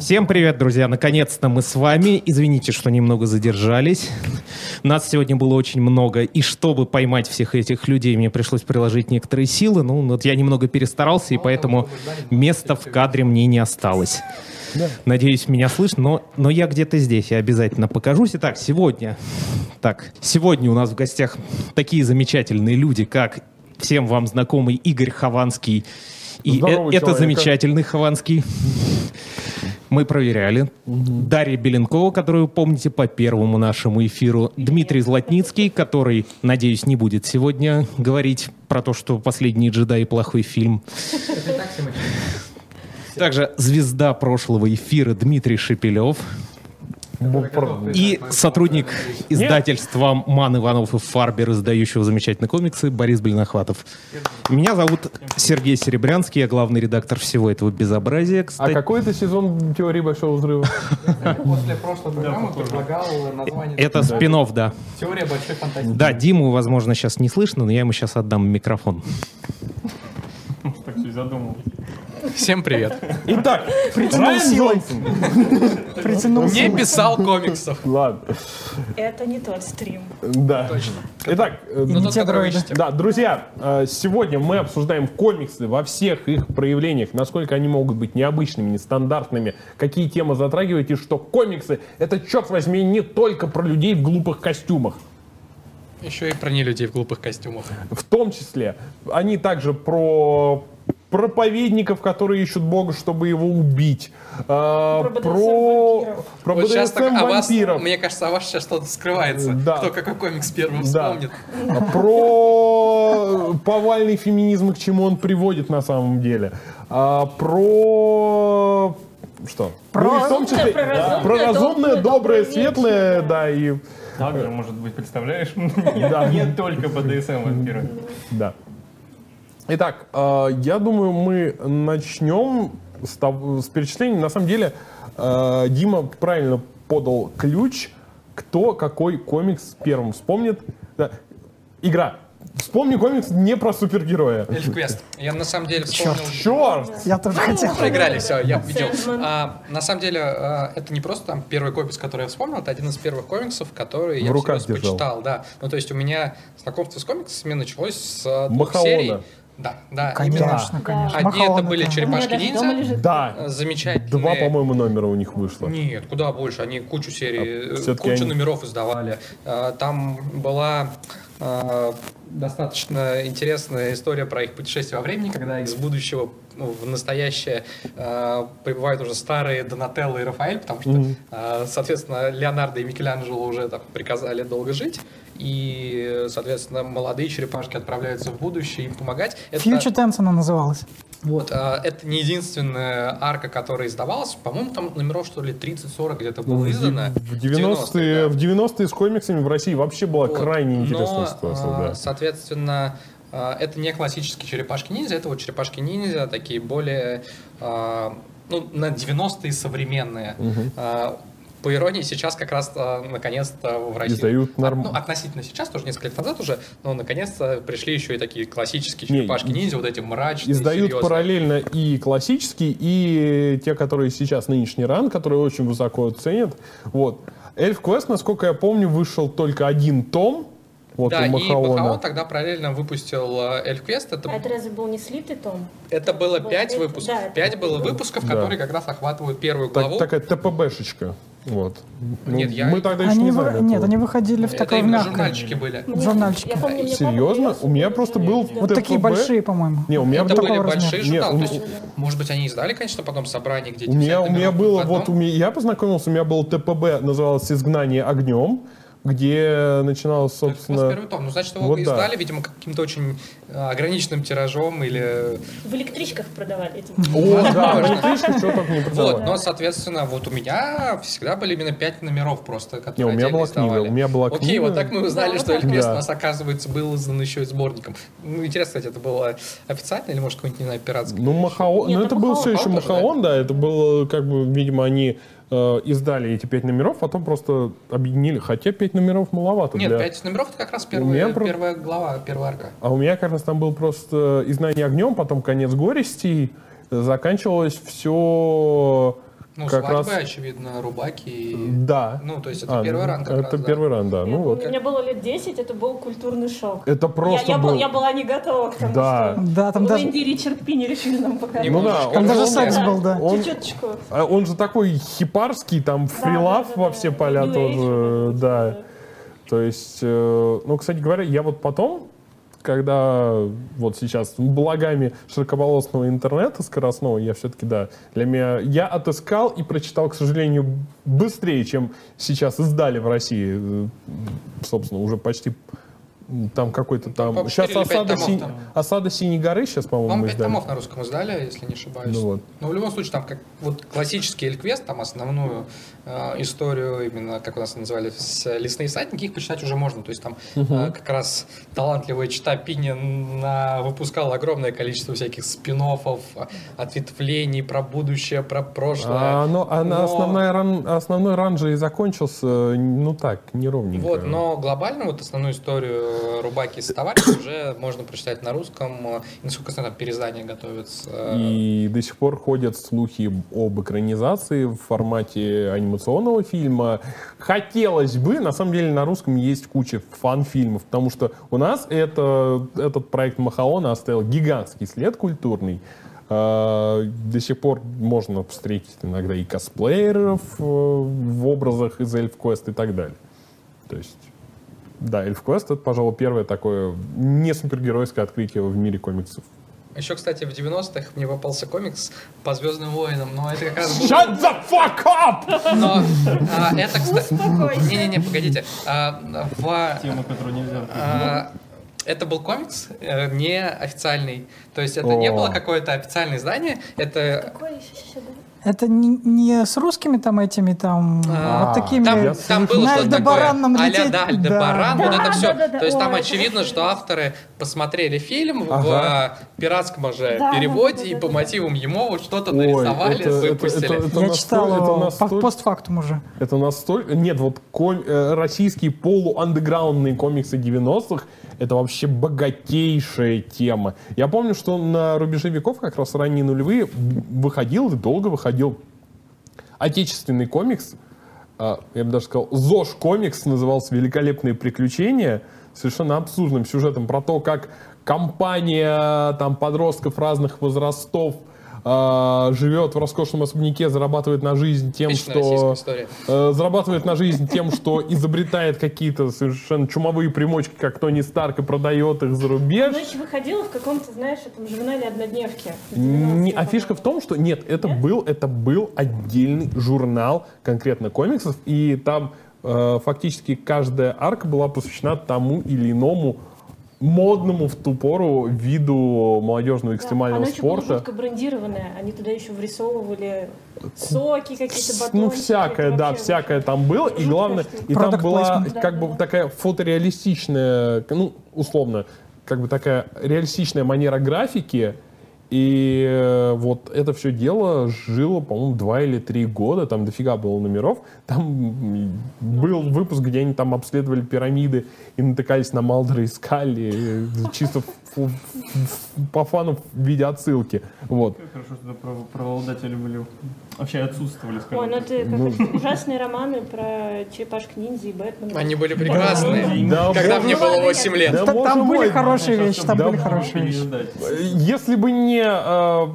Всем привет, друзья! Наконец-то мы с вами. Извините, что немного задержались. Нас сегодня было очень много, и чтобы поймать всех этих людей, мне пришлось приложить некоторые силы. Ну, вот я немного перестарался, и поэтому места в кадре мне не осталось. Надеюсь, меня слышно, но, но я где-то здесь, я обязательно покажусь. Итак, сегодня, так, сегодня у нас в гостях такие замечательные люди, как всем вам знакомый Игорь Хованский. И э- Здорово, это человека. замечательный Хованский. Мы проверяли. Дарья Беленкова, которую помните по первому нашему эфиру. Дмитрий Златницкий, который, надеюсь, не будет сегодня говорить про то, что «Последний джедай» плохой фильм. Также звезда прошлого эфира Дмитрий Шепелев. И сотрудник издательства «Ман Иванов и Фарбер», издающего замечательные комиксы, Борис Блинохватов. Меня зовут Сергей Серебрянский, я главный редактор всего этого безобразия. А Кстати, какой это сезон теории Большого Взрыва? После прошлой программы предлагал название это спин да. «Теория большой фантастики». Да, Диму, возможно, сейчас не слышно, но я ему сейчас отдам микрофон. Всем привет. Итак, Притянул силой. Притянул Не писал комиксов. Ладно, Это не тот стрим. да. Итак, э, ищете. да, друзья, э, сегодня мы обсуждаем комиксы во всех их проявлениях, насколько они могут быть необычными, нестандартными, какие темы затрагивать, и что комиксы — это, черт возьми, не только про людей в глупых костюмах. Еще и про не людей в глупых костюмах. В том числе, они также про проповедников, которые ищут Бога, чтобы его убить. А, Про про про Вот сейчас так, а вас, вампиров. мне кажется, о вас сейчас что-то скрывается. Да. Кто какой комикс первым Да. вспомнит. Про повальный феминизм, и к чему он приводит на самом деле. А, про... Что? Про- Ну, и в том числе, Про да, разумное, про разумное, доброе, доброе, светлое, вечное. да, и... Также, может быть, представляешь, Да. не только БДСМ вампиры. Да. Итак, э, я думаю, мы начнем с, того- с перечисления. На самом деле, э, Дима правильно подал ключ, кто какой комикс первым вспомнит. Да. Игра. Вспомни комикс не про супергероя. Эльф Квест. Я на самом деле вспомнил... Черт! Я тоже хотел. Проиграли, все, я победил. А, на самом деле, а, это не просто там первый комикс, который я вспомнил, это один из первых комиксов, который В я руках всерьез почитал, да. Ну, то есть у меня знакомство с комиксами началось с а, двух Махаона. серий. Да, да, именно. Конечно, конечно. Одни это были черепашки ниндзя. Да, замечательные. два, по-моему, номера у них вышло. Нет, куда больше. Они кучу серий, А, э, кучу они- номеров издавали. А, Там была а, достаточно интересная история про их путешествие во времени, когда из будущего ну, в настоящее а, прибывают уже старые Донателло и Рафаэль, потому что, а, соответственно, Леонардо и Микеланджело уже там приказали долго жить. И, соответственно, молодые черепашки отправляются в будущее им помогать. Это- Future Tense она называлась. вот, а, это не единственная арка, которая издавалась. По-моему, там номеров, что ли, 30-40 где-то было Ну, В издано. в 90-е, да. в 90-е с комиксами в России вообще была Вот. крайне интересная Но, ситуация. а, да. Соответственно, а, это не классические черепашки-ниндзя, это вот черепашки-ниндзя, такие более, ну, на 90-е современные. А, По иронии, сейчас как раз а, наконец-то в России... Издают норм- Ну, относительно сейчас, тоже несколько лет назад уже, но наконец-то пришли еще и такие классические Не, черепашки-ниндзя, вот эти мрачные, Издают серьезные. параллельно и классические, и те, которые сейчас нынешний ран, которые очень высоко ценят. Вот. Эльф Квест, насколько я помню, вышел только один том. Вот да, у и Махаона. Махаон тогда параллельно выпустил Эльф Квест. Это, А это разве был не слитый том? это было пять выпусков. да, Пять было выпусков, Да. которые как раз охватывают первую Так- главу. такая ТПБшечка. Вот. Ну, Нет, я- Мы тогда еще Они не вы- знали. Нет, этого. они выходили в это такой мягкой. журнальчики были. Мне- Журнальчики. Я помню, папа Серьезно? У меня просто был я- Вот такие ТПБ. большие, по-моему. Не, у меня Это был- были большие журналы. Нет, то есть, может быть, они издали, конечно, потом собрание, где У меня, у меня было, вот у меня, я познакомился, у меня был ТПБ, называлось «Изгнание огнем», где начиналось, Это раз собственно... первый том. Ну, значит, его Вот да. издали, видимо, каким-то очень э, ограниченным тиражом или... В электричках продавали эти. О, да, Возможно. электричку что только не Вот, продавали. но, соответственно, вот у меня всегда были именно пять номеров просто, которые Не, у меня была книга, издавали. у меня была Окей, книга. вот так мы узнали, Да, что вот. Эльквест Да. у нас, оказывается, был издан еще и сборником. Ну, интересно, кстати, это было официально или, может, какой-нибудь, не знаю, пиратский? Ну, Махаон, ну ну, это был все еще да? Махаон, да, это было, как бы, видимо, они э, издали эти пять номеров, потом просто объединили, хотя пять номеров маловато Нет, для... пять номеров это как раз первая, про- первая глава, первая арка. А у меня как раз там был просто «Изгнание огнем», потом «Конец горести», заканчивалось все Ну, как свадьбы, раз... очевидно, рубаки. Да. Ну, то есть это А, первый ну, ранг как Это раз, да. первый ран, да. Я Ну помню, вот. Мне было лет 10, это был культурный шок. Это просто я, я, был... был- я была не готова к тому, Да. что Да, там даже, Лэнди и Ричард Пини решили нам показать. Ну да, Немножечко. он, даже он- секс был, да. он- Чуть-чуточку. а он же такой хипарский, там фрилав да, да, во да. все поля New тоже, Age, да. То есть, э, ну, кстати говоря, я вот потом, когда вот сейчас благами широкополосного интернета скоростного, я все-таки, да, для меня, я отыскал и прочитал, к сожалению, быстрее, чем сейчас издали в России, э, собственно, уже почти там какой-то там... по-моему, Сейчас осада, томов там. осада Синей горы сейчас, по-моему, По-моему, мы пять издали. томов на русском издали, если не ошибаюсь. Ну вот. Но в любом случае, там как вот классический Эльквест, там основную э, историю, именно, как у нас называли, с лесные садники, их почитать уже можно. То есть там э, как раз талантливая чита Пини на, выпускал огромное количество всяких спин ответвлений про будущее, про прошлое. А, но, она Но- основная ран, основной ран же и закончился, ну так, неровненько. Вот, но глобально вот основную историю Рубаки с товарищем уже можно прочитать на русском. И, насколько я знаю, переиздание готовится. И до сих пор ходят слухи об экранизации в формате анимационного фильма. Хотелось бы, на самом деле на русском есть куча фан-фильмов, потому что у нас это, этот проект Махаона оставил гигантский след культурный. А, До сих пор можно встретить иногда и косплееров э, в образах из Эльф Квест и так далее. То есть, да, Эльф Квест это, пожалуй, первое такое не супергеройское открытие в мире комиксов. Еще, кстати, в 90-х мне попался комикс по Звездным войнам, но это как раз был... Shut the fuck up! Но а, это, кстати... Не-не-не, погодите. А, в Тему, которую нельзя А, Это был комикс э, не официальный. То есть это не О. было какое-то официальное издание. Это Какой еще сюда? Это не, не с русскими там этими там А, вот такими. там, Я там было на что-то такое. Альдебаран нам а-ля, лететь. да, Альдебаран, Да. вот это Да, все. да, да. То есть там Ой, очевидно, это что авторы посмотрели фильм Ага. в пиратском же Да, переводе да, да, и по мотивам ему вот что-то Ой, нарисовали, это- это- выпустили. это- это Я настоль- читал это настоль- по- постфактум уже. Это настолько... Нет, вот ком- э, российские полуандеграундные комиксы 90-х это вообще богатейшая тема. Я помню, что на рубеже веков, как раз ранние нулевые, выходил и долго выходил отечественный комикс, а, я бы даже сказал, ЗОЖ комикс назывался «Великолепные приключения», совершенно абсурдным сюжетом про то, как компания там подростков разных возрастов а, живет в роскошном особняке, зарабатывает на жизнь тем, Типичная что э, зарабатывает на жизнь тем, что изобретает какие-то совершенно чумовые примочки, как Тони Старк, и продает их за рубеж. Еще выходила в каком-то, знаешь, этом журнале однодневке. в Не, 90-е, а фишка в том, что нет, это Нет? был это был отдельный журнал конкретно комиксов, и там э, фактически каждая арка была посвящена тому или иному модному в ту пору виду молодежного Да, экстремального Оно еще было спорта. брендированное. Они туда еще врисовывали соки, какие-то батончики. Ну, всякое, да, вообще всякое там было. И главное, и там была как Да, бы да, такая фотореалистичная, ну, условно, как бы такая реалистичная манера графики. И э, вот это все дело жило, по-моему, два или три года, там дофига было номеров. Там был выпуск, где они там обследовали пирамиды и натыкались на Малдера и Скалли, э, чисто по фану в виде отсылки. Вот. Хорошо, что про, правообладатели были вообще отсутствовали, скажем Ой, ну это как это, ужасные романы про черепашек-ниндзя и Бэтмена. Они были прекрасные. Да, Когда мне было 8 лет. Да, там были хорошие вещи, там были хорошие вещи. Если бы не э,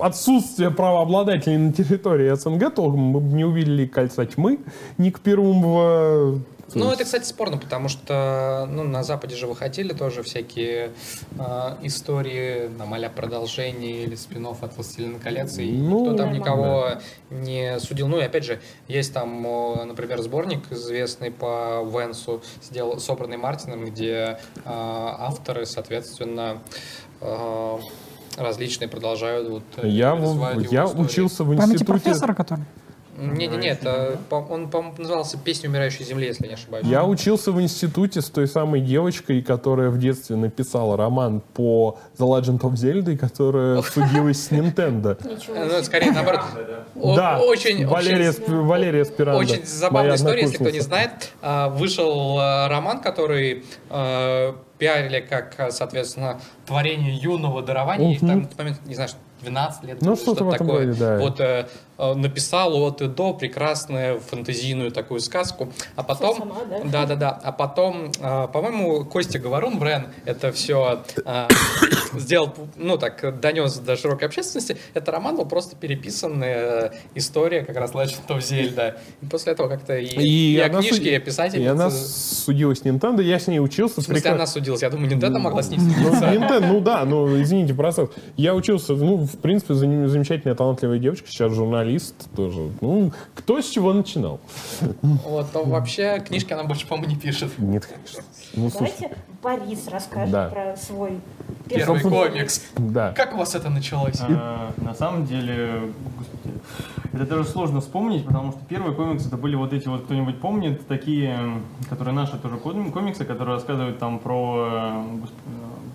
отсутствие правообладателей на территории СНГ, то мы бы не увидели кольца тьмы, Ник Перумова. Ну, это, кстати, спорно, потому что ну, на Западе же выходили тоже всякие э, истории, там, а продолжения или спин от «Властелина колец», и Ну, никто там никого не судил. Ну, и опять же, есть там, например, сборник, известный по Венсу, сделал, собранный Мартином, где э, авторы, соответственно, э, различные продолжают вот, э, Я, развивать в- его я учился в Памяти институте. профессора, который? Не-не-не, это, по- он, по-моему, назывался «Песня умирающей земли», если я не ошибаюсь. Я учился в институте с той самой девочкой, которая в детстве написала роман по The Legend of Zelda, которая судилась с Nintendo. Ну, скорее наоборот. Да, очень, Валерия, очень, Валерия Спиранда. очень забавная история, если кто не знает. А, Вышел а, роман, который пиарили как, а, соответственно, творение юного дарования. Ей Мгм. там в тот момент, не знаю, что 12 лет, Ну, что-то этом такое. роде, да. Вот э, э, написал от и до прекрасную фэнтезийную такую сказку, а потом... сама, да? Да, да, да. А потом, э, по-моему, Костя Говорун, Брен, это все сделал, ну так, донес до широкой общественности. Это роман был просто переписанная история как раз Legend of Zelda. И после этого как-то и, и, о она книжке, и о. И она судилась Nintendo, я с ней учился. В смысле, прекра- она судилась? Я думаю, Nintendo могла с ней Ну, судиться. Nintendo, ну да, ну извините, просто я учился, ну, в принципе, зам- замечательная, талантливая девочка, сейчас журналист тоже. Ну, кто с чего начинал? Вот, но вообще книжки она больше, по-моему, не пишет. Нет, конечно. Ну, Давайте Борис расскажет Да. про свой Первый первый комикс. да. Как у вас это началось? А, на самом деле, господи, это даже сложно вспомнить, потому что первые комиксы это были вот эти вот, кто-нибудь помнит, такие, которые наши тоже ком- комиксы, которые рассказывают там про, э, господи,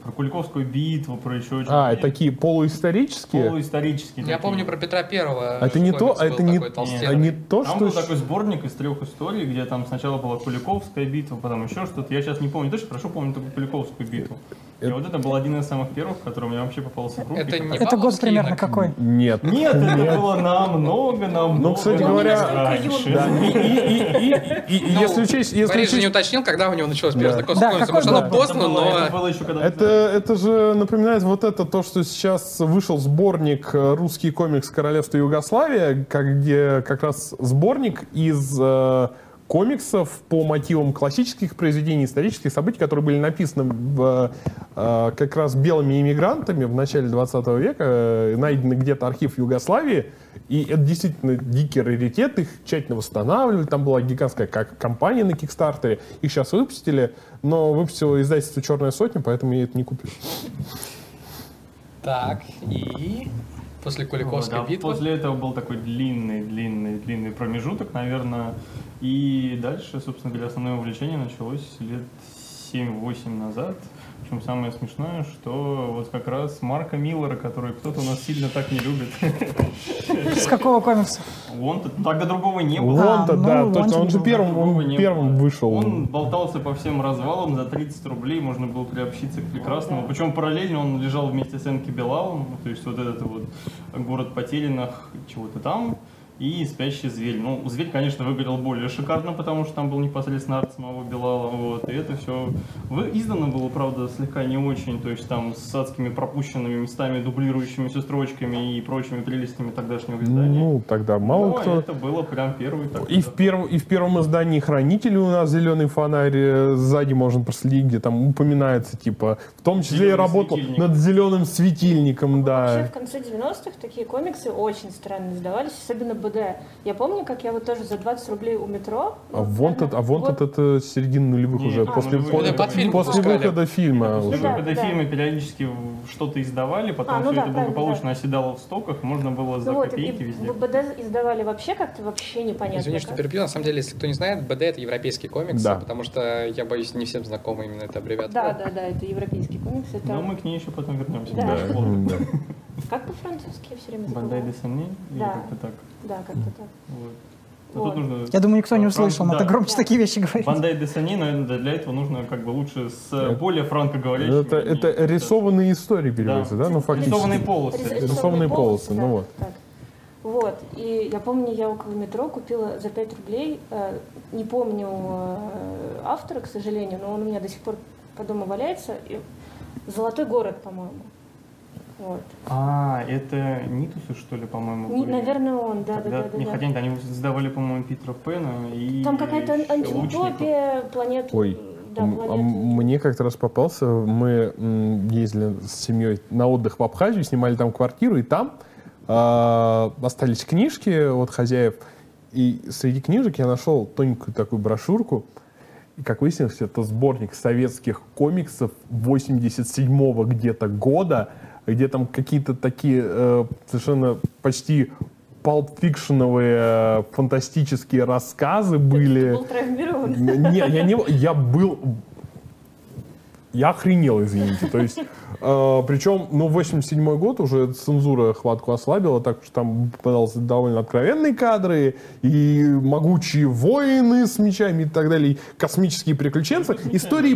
про Куликовскую битву, про еще что-то. А, такие полуисторические? полуисторические. Я такие. помню про Петра Первого. А это не то, а был это не, такой а толстенный. не то, Там что... был щ- такой сборник из трех историй, где там сначала была Куликовская битва, потом еще что-то. Я сейчас не помню точно, хорошо помню только Куликовскую битву. И вот это был один из самых первых, который мне вообще попался в руки. Это не Это год примерно инок? какой? Нет. Нет, это было намного, намного. Ну, кстати намного говоря, раньше. Да, и, и- и- и- и Ну, если учесть, если Борис же не уточнил, когда у него началось первое Да. такое Да, знакомство. какой Может, оно поздно, Это было- это но... было еще когда... Это, это же напоминает вот это, то, что сейчас вышел сборник э, «Русский комикс Королевства Югославия», как, где как раз сборник из э, комиксов по мотивам классических произведений, исторических событий, которые были написаны в, э, как раз белыми иммигрантами в начале 20 века, э, найдены где-то архив Югославии, и это действительно дикий раритет, их тщательно восстанавливали, там была гигантская как компания на Кикстартере, их сейчас выпустили, но выпустило издательство «Черная сотня», поэтому я это не купил. Так, и... После Куликовской Вот, а битвы. После этого был такой длинный, длинный, длинный промежуток, наверное. И дальше, собственно говоря, основное увлечение началось лет 7-8 назад. Причем самое смешное, что вот как раз Марка Миллера, который кто-то у нас сильно так не любит, С какого комикса? он тогда другого не было. Вон-то, А, да, ну, точно, он же Wanted первым, он первым вышел. Он болтался по всем развалам, за 30 рублей можно было приобщиться к прекрасному. Причем параллельно он лежал вместе с Энки Белалом, то есть вот этот вот город потерянных, чего-то там, и спящий зверь. Ну, зверь, конечно, выглядел более шикарно, потому что там был непосредственно арт самого Белала, вот, и это все издано было, правда, слегка не очень, то есть там с адскими пропущенными местами, дублирующимися строчками и прочими прелестями тогдашнего издания. Ну, тогда мало Но кто. это было прям первый такой. И в, перв- и в первом издании «Хранители» у нас зеленый фонарь э, сзади можно проследить, где там упоминается, типа, в том числе и Зелёный работал светильник. над зеленым светильником, Вообще да. в конце 90-х такие комиксы очень странно издавались, особенно БД. Я помню, как я вот тоже за 20 рублей у метро... А вон наверное, а вон год- это середина нулевых Нет, уже, а, после, по- это фильм выхода фильма После. Да, выхода да. фильма периодически что-то издавали, потом А, ну все да, это благополучно да. оседало в стоках, можно было за Ну вот, и копейки везде. БД издавали вообще как-то вообще непонятно. Извини, что перебью. На самом деле, если кто не знает, БД — это европейский комикс, Да. потому что, я боюсь, не всем знакома именно эта аббревиатура. Да, да, да, это европейский комикс. Это... Но мы к ней еще потом вернемся. Вот. да. Как по-французски я все время Бандай забываю. де Сомни? Или Да. как-то так. Да, как-то так. Вот. Но Вот. тут нужно... Я думаю, никто не Фран- услышал, надо да. громче Да. такие вещи говорить. Бандай де Сомни, наверное, для этого нужно как бы лучше с э, более франкоговорящими. Это, это рисованные истории переводятся, да? Ну, фактически. Рисованные полосы. Рис- Рисованные полосы, да, ну вот. так. Вот, и я помню, я около метро купила за 5 рублей, э, не помню э, автора, к сожалению, но он у меня до сих пор по дому валяется, и «Золотой город», по-моему. Вот. А, это Нитусы, что ли, по-моему? Были? наверное, он, да, да, Тогда- да, да. не, да. хотя нет, они сдавали, по-моему, Питера Пэна и... Там какая-то антиутопия, планету... Ой, да, а мне как-то раз попался, мы ездили с семьей на отдых в Абхазию, снимали там квартиру, и там а, остались книжки от хозяев, и среди книжек я нашел тоненькую такую брошюрку, и, как выяснилось, это сборник советских комиксов 87-го где-то года, где там какие-то такие э, совершенно почти палп-фикшеновые э, фантастические рассказы были. Ты был травмирован. Не, я не, я был, я охренел, извините. То есть, э, причем, ну, 87 год уже цензура хватку ослабила, так что там попадались довольно откровенные кадры, и могучие воины с мечами и так далее, и космические приключенцы. Истории,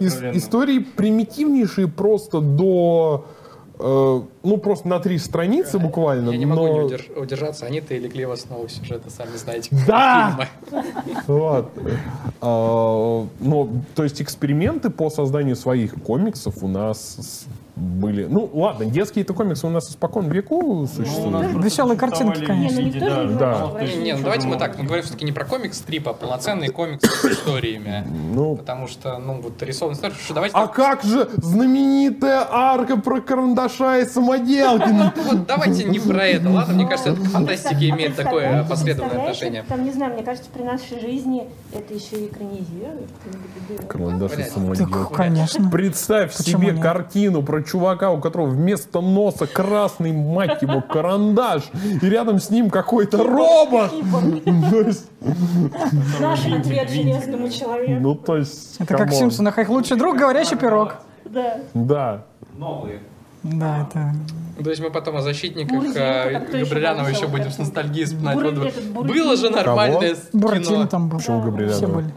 ис- истории примитивнейшие просто до ну, просто на три страницы буквально. Я не могу но... не удерж- удержаться. Они-то и легли в основу сюжета, сами знаете. Да! Вот. Ну, то есть эксперименты по созданию своих комиксов у нас были... Ну, ладно, детские-то комиксы у нас испокон веку Ну, существуют. просто Веселые картинки, конечно. Не, ну да, Да. России Не, ну ничего давайте мы так, мы говорим все-таки не про комикс-стрип, а полноценный комикс с историями. Ну, Потому что, ну, вот рисованная история, что давайте... а как же знаменитая арка про карандаша и самоделки? Ну, Вот давайте не про это, ладно? Мне кажется, это к фантастике А имеет такое последовательное отношение. Там, не знаю, мне кажется, при нашей жизни это еще и экранизируют. Карандаш и самоделки. Так, конечно. Представь себе картину про чувака, у которого вместо носа красный, мать его, карандаш, и рядом с ним какой-то робот. Есть, Наш ответ железному человеку. Ну, то есть, Это как в. Симпсонах. Их лучший друг, говорящий пирог. Да. Да. Новые. Да, это... То есть мы потом о защитниках э, кто еще будем с ностальгией вспоминать. Было же нормальное Буратино кино. там был. Почему Габриэль? Все были.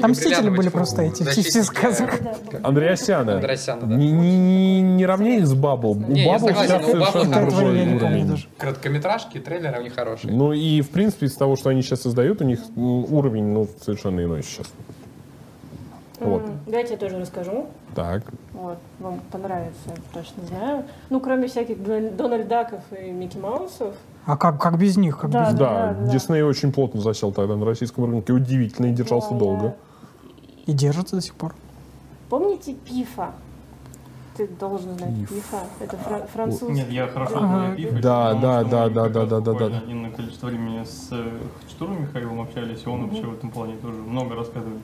Там мстители были просто эти, все защитники, сказок. Да, да. Андреасяна. Андреасяна, да. Не, не, не, не равнее с Бабл. Не, У Бабл сейчас совершенно другой уровень. Короткометражки, трейлеры у них хорошие. Ну и, в принципе, из того, что они сейчас создают, у них м, уровень ну, совершенно иной сейчас. Вот. Давайте я тоже расскажу. Так. Вот, вам понравится, я точно знаю. Ну, кроме всяких Дон- Дональд Даков и Микки Маусов. А как, как без них? Как Да, без... да. Да, Дисней очень плотно засел тогда на российском рынке. Удивительно и держался Да, долго. И держится до сих пор. Помните Пифа? Ты должен знать Пиф. Пифа. Это фра- француз. Нет, я хорошо Да. знаю Пифа, Да, да, да, да, да, да, да, да. Один количество времени с э, Хачатуром Михаилом общались, и он вообще в этом плане тоже много рассказывает.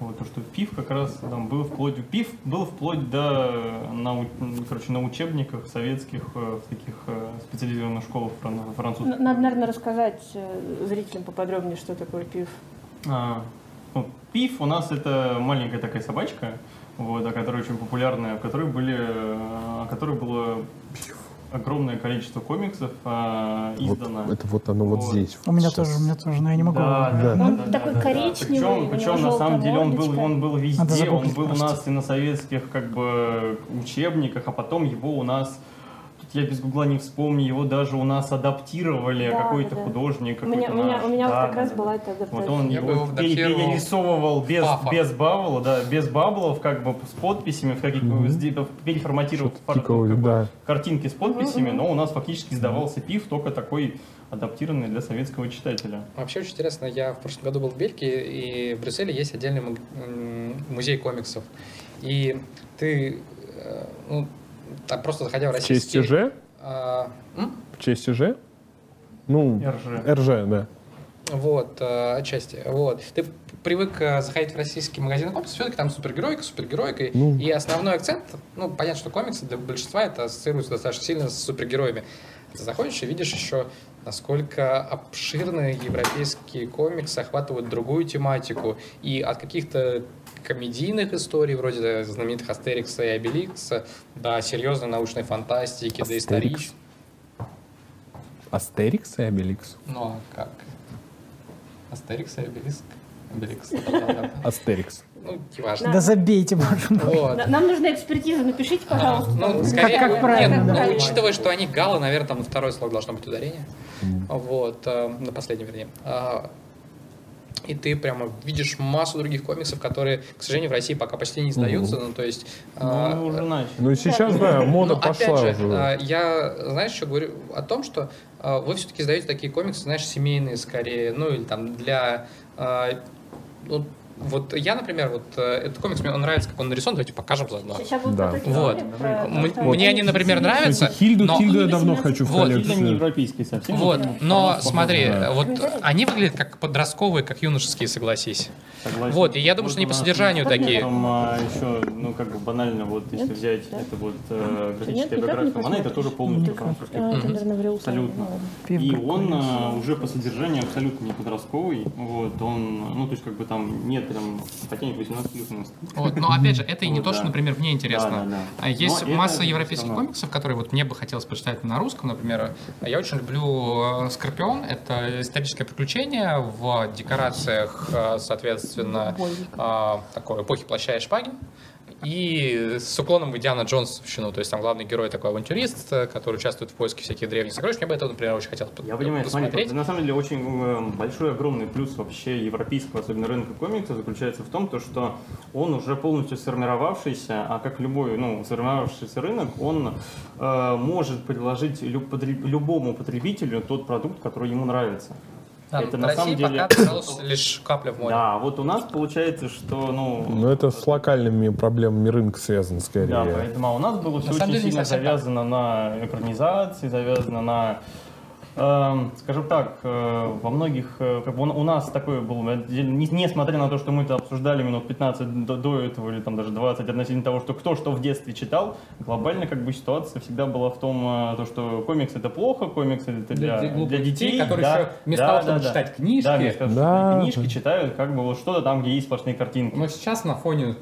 Вот, то, что ПИФ как раз там был вплоть... ПИФ был вплоть до, нау- короче, на учебниках советских, э, в таких э, специализированных школах фран- французских. Надо, наверное, рассказать э, зрителям поподробнее, что такое Пиф. А, ну, Пиф у нас это маленькая такая собачка, вот, а которая очень популярная, в которой были, о которой было огромное количество комиксов а, Вот, издано. это вот оно вот, Вот. здесь. У меня Сейчас. тоже, у меня тоже, но я не могу. Да, Да. да, Он да, да, такой да, да. коричневый, у Причем, причем на самом деле он был, он был везде, он был у простите. нас и на советских как бы учебниках, а потом его у нас я без гугла не вспомню, его даже у нас адаптировали Да, какой-то да. художник. У меня, какой-то у меня, наш. у меня вот Да, как да, раз да. была эта Вот адаптация. он Я его адаптировал перерисовывал без, Пафа. без бабла, да, без баблов, как бы с подписями, в каких переформатировав Что-то пар- как да. картинки с подписями, но у нас фактически сдавался пив только такой адаптированный для советского читателя. Вообще очень интересно, я в прошлом году был в Бельгии, и в Брюсселе есть отдельный музей комиксов. И ты, э, ну, так просто заходя в В российский... честь Ж? а, м? В честь Ж? Ну, РЖ. РЖ, да. Вот, э, отчасти. Вот. Ты привык э, заходить в российский магазин комиксов, все-таки там супергеройка, супергеройка. Ну. И основной акцент, ну, понятно, что комиксы для большинства это ассоциируется достаточно сильно с супергероями. Ты заходишь и видишь еще, насколько обширные европейские комиксы охватывают другую тематику. И от каких-то комедийных историй, вроде знаменитых Астерикса и Обеликса, до серьезной научной фантастики, до Астерикс? исторической. Астерикс и Обеликс. Ну, а как? Астерикс и Обеликс? Обеликс. Астерикс. Ну, неважно. Да забейте, боже мой. Вот. На- Нам нужна экспертиза, напишите, пожалуйста. Ну, там. скорее, как нет, правильно, ну, да. учитывая, что они галы, наверное, там на второй слог должно быть ударение. Вот, э, на последний, вернее. А, И ты прямо видишь массу других комиксов, которые, к сожалению, в России пока почти не издаются. Ну, то есть... Ну, а, мы уже начали. Ну и сейчас, да, мода ну, пошла опять же, уже. а, я, знаешь, что говорю о том, что а, вы все-таки издаете такие комиксы, знаешь, семейные скорее, ну или там для... а, ну, вот я, например, вот э, этот комикс, мне он нравится, как он нарисован, давайте покажем заодно. Сейчас будут Да. Вот. про Мне они, они например, нравятся. Хильду, но- Хильду я давно хочу в Вот. Фильм не коллекцию. европейский совсем. Вот, но смотри, да. вот они выглядят как подростковые, как юношеские, согласись. Согласен. Вот, и я думаю, что они по содержанию есть такие. Там а, еще, ну, как бы банально, вот, если Нет? взять Да. это вот э, графическая не биография, она это тоже полностью французский. А. Абсолютно. И он а, уже по содержанию абсолютно не подростковый. Вот, он, ну, то есть, как бы там нет прям потянет 18 плюс на Вот, но опять же, это и не то, что, например, мне интересно. Да, да, да. А Есть Но масса европейских комиксов, которые вот мне бы хотелось почитать на русском, например. Я очень люблю э, Скорпион. Это историческое приключение в декорациях, э, соответственно, э, такой эпохи плаща и шпаги. И с уклоном в Индиана Джонсовщину. То есть там главный герой такой авантюрист, э, который участвует в поиске всяких древних сокровищ. Мне бы это, например, очень хотелось Я понимаю, смотри, посмотреть. это на самом деле очень э, большой, огромный плюс вообще европейского, особенно рынка комикса, заключается в том, то, что он уже полностью сформировавшийся, а как любой ну, сформировавшийся рынок, он э, может предложить люб- потреб- любому потребителю тот продукт, который ему нравится. Да, это в на России самом деле... пока лишь капля в море. Да, вот у нас получается, что, ну, Ну, это с локальными проблемами рынка связано скорее. Да, поэтому а у нас было все самом очень деле сильно завязано на экранизации, завязано на, скажем так, э, во многих, э, как бы у, нас такое было, отдельно- не- несмотря на то, что мы это обсуждали минут 15 до, до этого или там даже 20 относительно того, что кто что в детстве читал, глобально как бы ситуация всегда была в том, э, то, что комикс это плохо, комикс это для, Для для детей, детей, которые да, еще вместо да, того, чтобы да, да. читать книжки, да, вместо того, чтобы Да, книжки читают как бы вот что-то там, где есть сплошные картинки. Но сейчас на фоне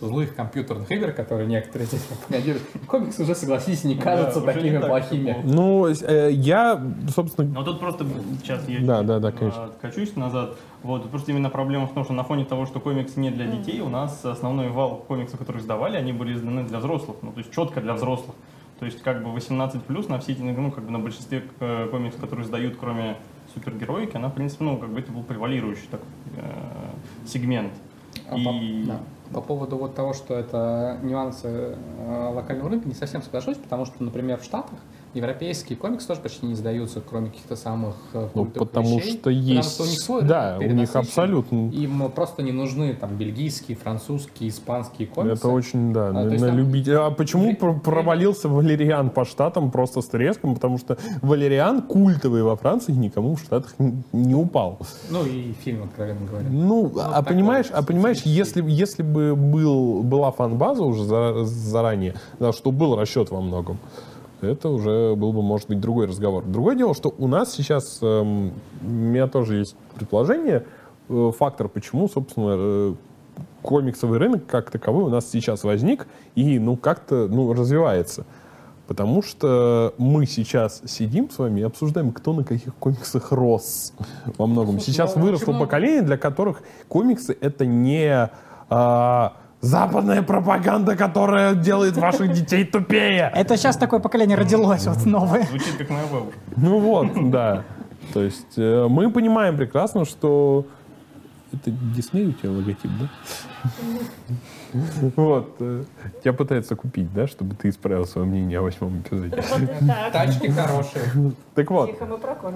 злых компьютерных игр, которые некоторые здесь пропагандируют, комиксы уже, согласитесь, не кажутся не такими так плохими. Ну, э, я, собственно, Но тут просто сейчас я Да, да, да, конечно. откачусь назад. Вот, просто именно проблема в том, что на фоне того, что комиксы не для детей, у нас основной вал комиксов, которые издавали, они были изданы для взрослых, ну, то есть четко для взрослых. То есть как бы 18 плюс на все эти, ну, как бы на большинстве э, комиксов, которые издают, кроме супергероики, она, в принципе, ну, как бы это был превалирующий такой э, сегмент. А И- да. По поводу вот того, что это нюансы э, локального рынка, не совсем соглашусь, потому что, например, в Штатах европейские комиксы тоже почти не издаются, кроме каких-то самых э, ну, потому вещей, что есть... Потому что у них свой да, у них абсолютно... Им просто не нужны там бельгийские, французские, испанские комиксы. Это очень, да, А, на, есть на там- любителя. А почему про- провалился Валериан по Штатам просто с треском? Потому что Валериан культовый во Франции никому в Штатах не упал. Ну и фильм, откровенно говоря. Ну, а такой понимаешь, а понимаешь, если, если бы был, была фан-база уже за- заранее, да, что был расчет во многом, это уже был бы, может быть, другой разговор. Другое дело, что у нас сейчас, эм, у меня тоже есть предположение, э, фактор, почему, собственно, э, комиксовый рынок как таковой у нас сейчас возник и, ну, как-то, ну, развивается. Потому что мы сейчас сидим с вами и обсуждаем, кто на каких комиксах рос во многом. Сейчас ну, выросло очень много. поколение, для которых комиксы это не а, западная пропаганда, которая делает ваших детей тупее. Это сейчас такое поколение родилось, вот новое. Звучит как моя бабушка. Ну вот, да. То есть э, мы понимаем прекрасно, что это Дисней у тебя логотип, да? Вот. э, Тебя пытаются купить, да, чтобы ты исправил свое мнение о восьмом эпизоде. Тачки хорошие, Так вот.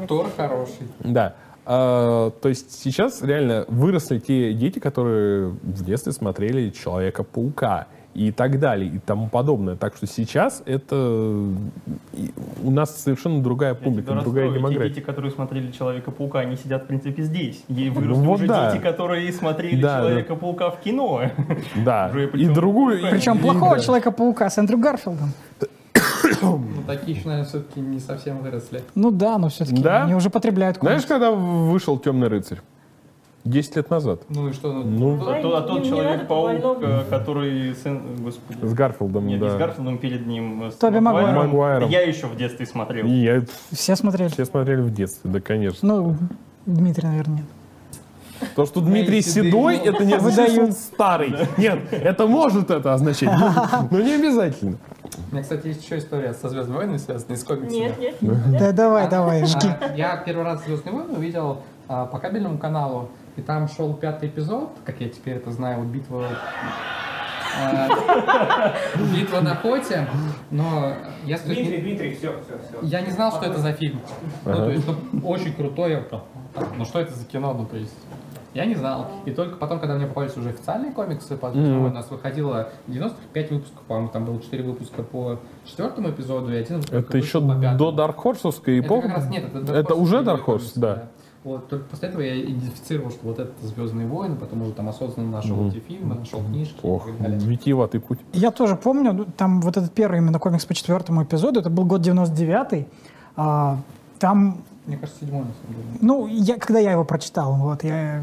Тор хороший. Да. А, то есть сейчас реально выросли те дети, которые в детстве смотрели Человека-паука и так далее, и тому подобное. Так что сейчас это у нас совершенно другая Я публика, тебя другая расстрою. Те демография. дети, которые смотрели Человека-паука, они сидят, в принципе, здесь. И выросли Ну вот уже да. дети, которые смотрели Да, да. Человека-паука в кино. Да. И другую. Причем плохого да. Человека-паука с Эндрю Гарфилдом. Ну, такие еще, наверное, все-таки не совсем выросли. Ну да, но все-таки Да? они уже потребляют Знаешь, комиксы. когда вышел Темный рыцарь? Десять лет назад. Ну и что? Ну, А то- а тот Человек-паук, э, который... с Эн- Господи. С Гарфилдом, Нет, да. не с Гарфилдом, перед ним. э, с Тоби Магуайром. Магуайром. Я еще в детстве смотрел. И я, Все смотрели. все смотрели в детстве, да, конечно. Ну, Дмитрий, наверное, нет. То, что Дмитрий седой, это не означает, что он старый. Нет, это может это означать, но не обязательно. У меня, кстати, есть еще история со Звездными войнами, связанная с комиксами. Нет, нет, нет. Да давай, давай, жги. А, Я первый раз Звездные войны увидел а, по кабельному каналу, и там шел пятый эпизод, как я теперь это знаю, вот битва... а, Битва на Хоте, но я не- Дмитрий, все, все, все. я не знал, что это за фильм. Ну, то есть, очень крутой. Ну, что это за кино, ну, то есть... Я не знал. И только потом, когда мне попались уже официальные комиксы, по Мгм. у нас выходило 95 выпусков, по-моему, там было 4 выпуска по четвертому эпизоду и один выпуск Это еще по пятому. до Dark Horse'овской Это эпохи? как раз нет, это, Dark Это Horse уже Dark Horse, комикс, да. Вот, только после этого я идентифицировал, что вот это Звездные войны, потом уже там осознанно нашел Мгм. эти фильмы, нашел книжки Ох, и так далее. витиеватый путь. Я тоже помню, ну, там вот этот первый именно комикс по четвертому эпизоду, это был год 99-й. А, там, Мне кажется, седьмой на самом деле. ну, я, когда я его прочитал, вот, я...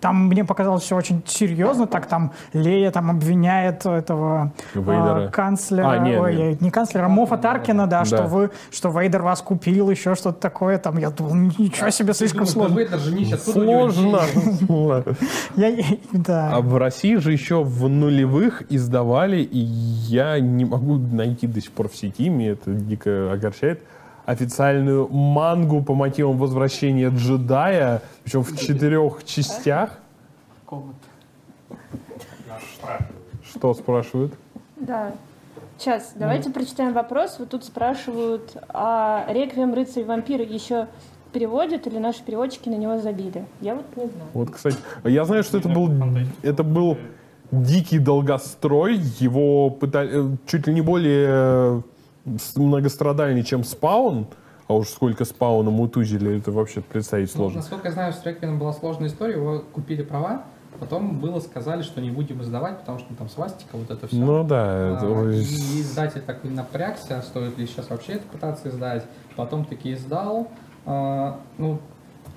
там мне показалось все очень серьезно, так там Лея там обвиняет этого Вейдера. э, канцлера, А, нет, ой, нет. не канцлера, а Мофа Таркина, да, Да. что вы, что Вейдер вас купил, еще что-то такое, там, я думал, ничего себе, слишком сложно. Вейдер же нищий, откуда у него Сложно. да. А в России же еще в нулевых издавали, и я не могу найти до сих пор в сети, меня это дико огорчает, официальную мангу по мотивам возвращения джедая, причем в четырех частях. Что спрашивают? Да. Сейчас, давайте прочитаем вопрос. Вот тут спрашивают, а «Реквием рыцарь вампир» еще переводят или наши переводчики на него забили? Я вот не знаю. Вот, кстати, я знаю, что это был, это был дикий долгострой, его пытали, чуть ли не более многострадальный, чем спаун, а уж сколько спауна мутузили, это вообще представить Ну, сложно. насколько я знаю, с Реквием была сложная история, его купили права, потом было сказали, что не будем издавать, потому что там свастика, вот это все. Ну да, это, ой, и издатель такой напрягся, стоит ли сейчас вообще это пытаться издать. Потом таки издал. А, ну,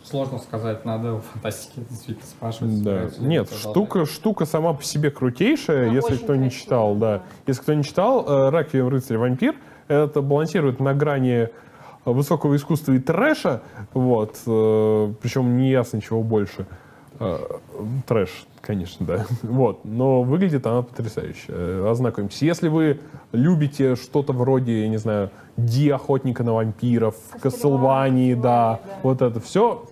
сложно сказать, надо у фантастики действительно спрашивать. да. Нет, штука, штука сама по себе крутейшая, Она если кто не красивая, читал, да. да. Если кто не читал, э, «Реквием рыцарь вампир» это балансирует на грани высокого искусства и трэша, вот, э, причем не ясно чего больше. Э, Трэш, конечно, да. Вот. Но выглядит она потрясающе. Э, Ознакомьтесь. Если вы любите что-то вроде, я не знаю, Ди охотника на вампиров, Кассельвании, да, да. вот это все,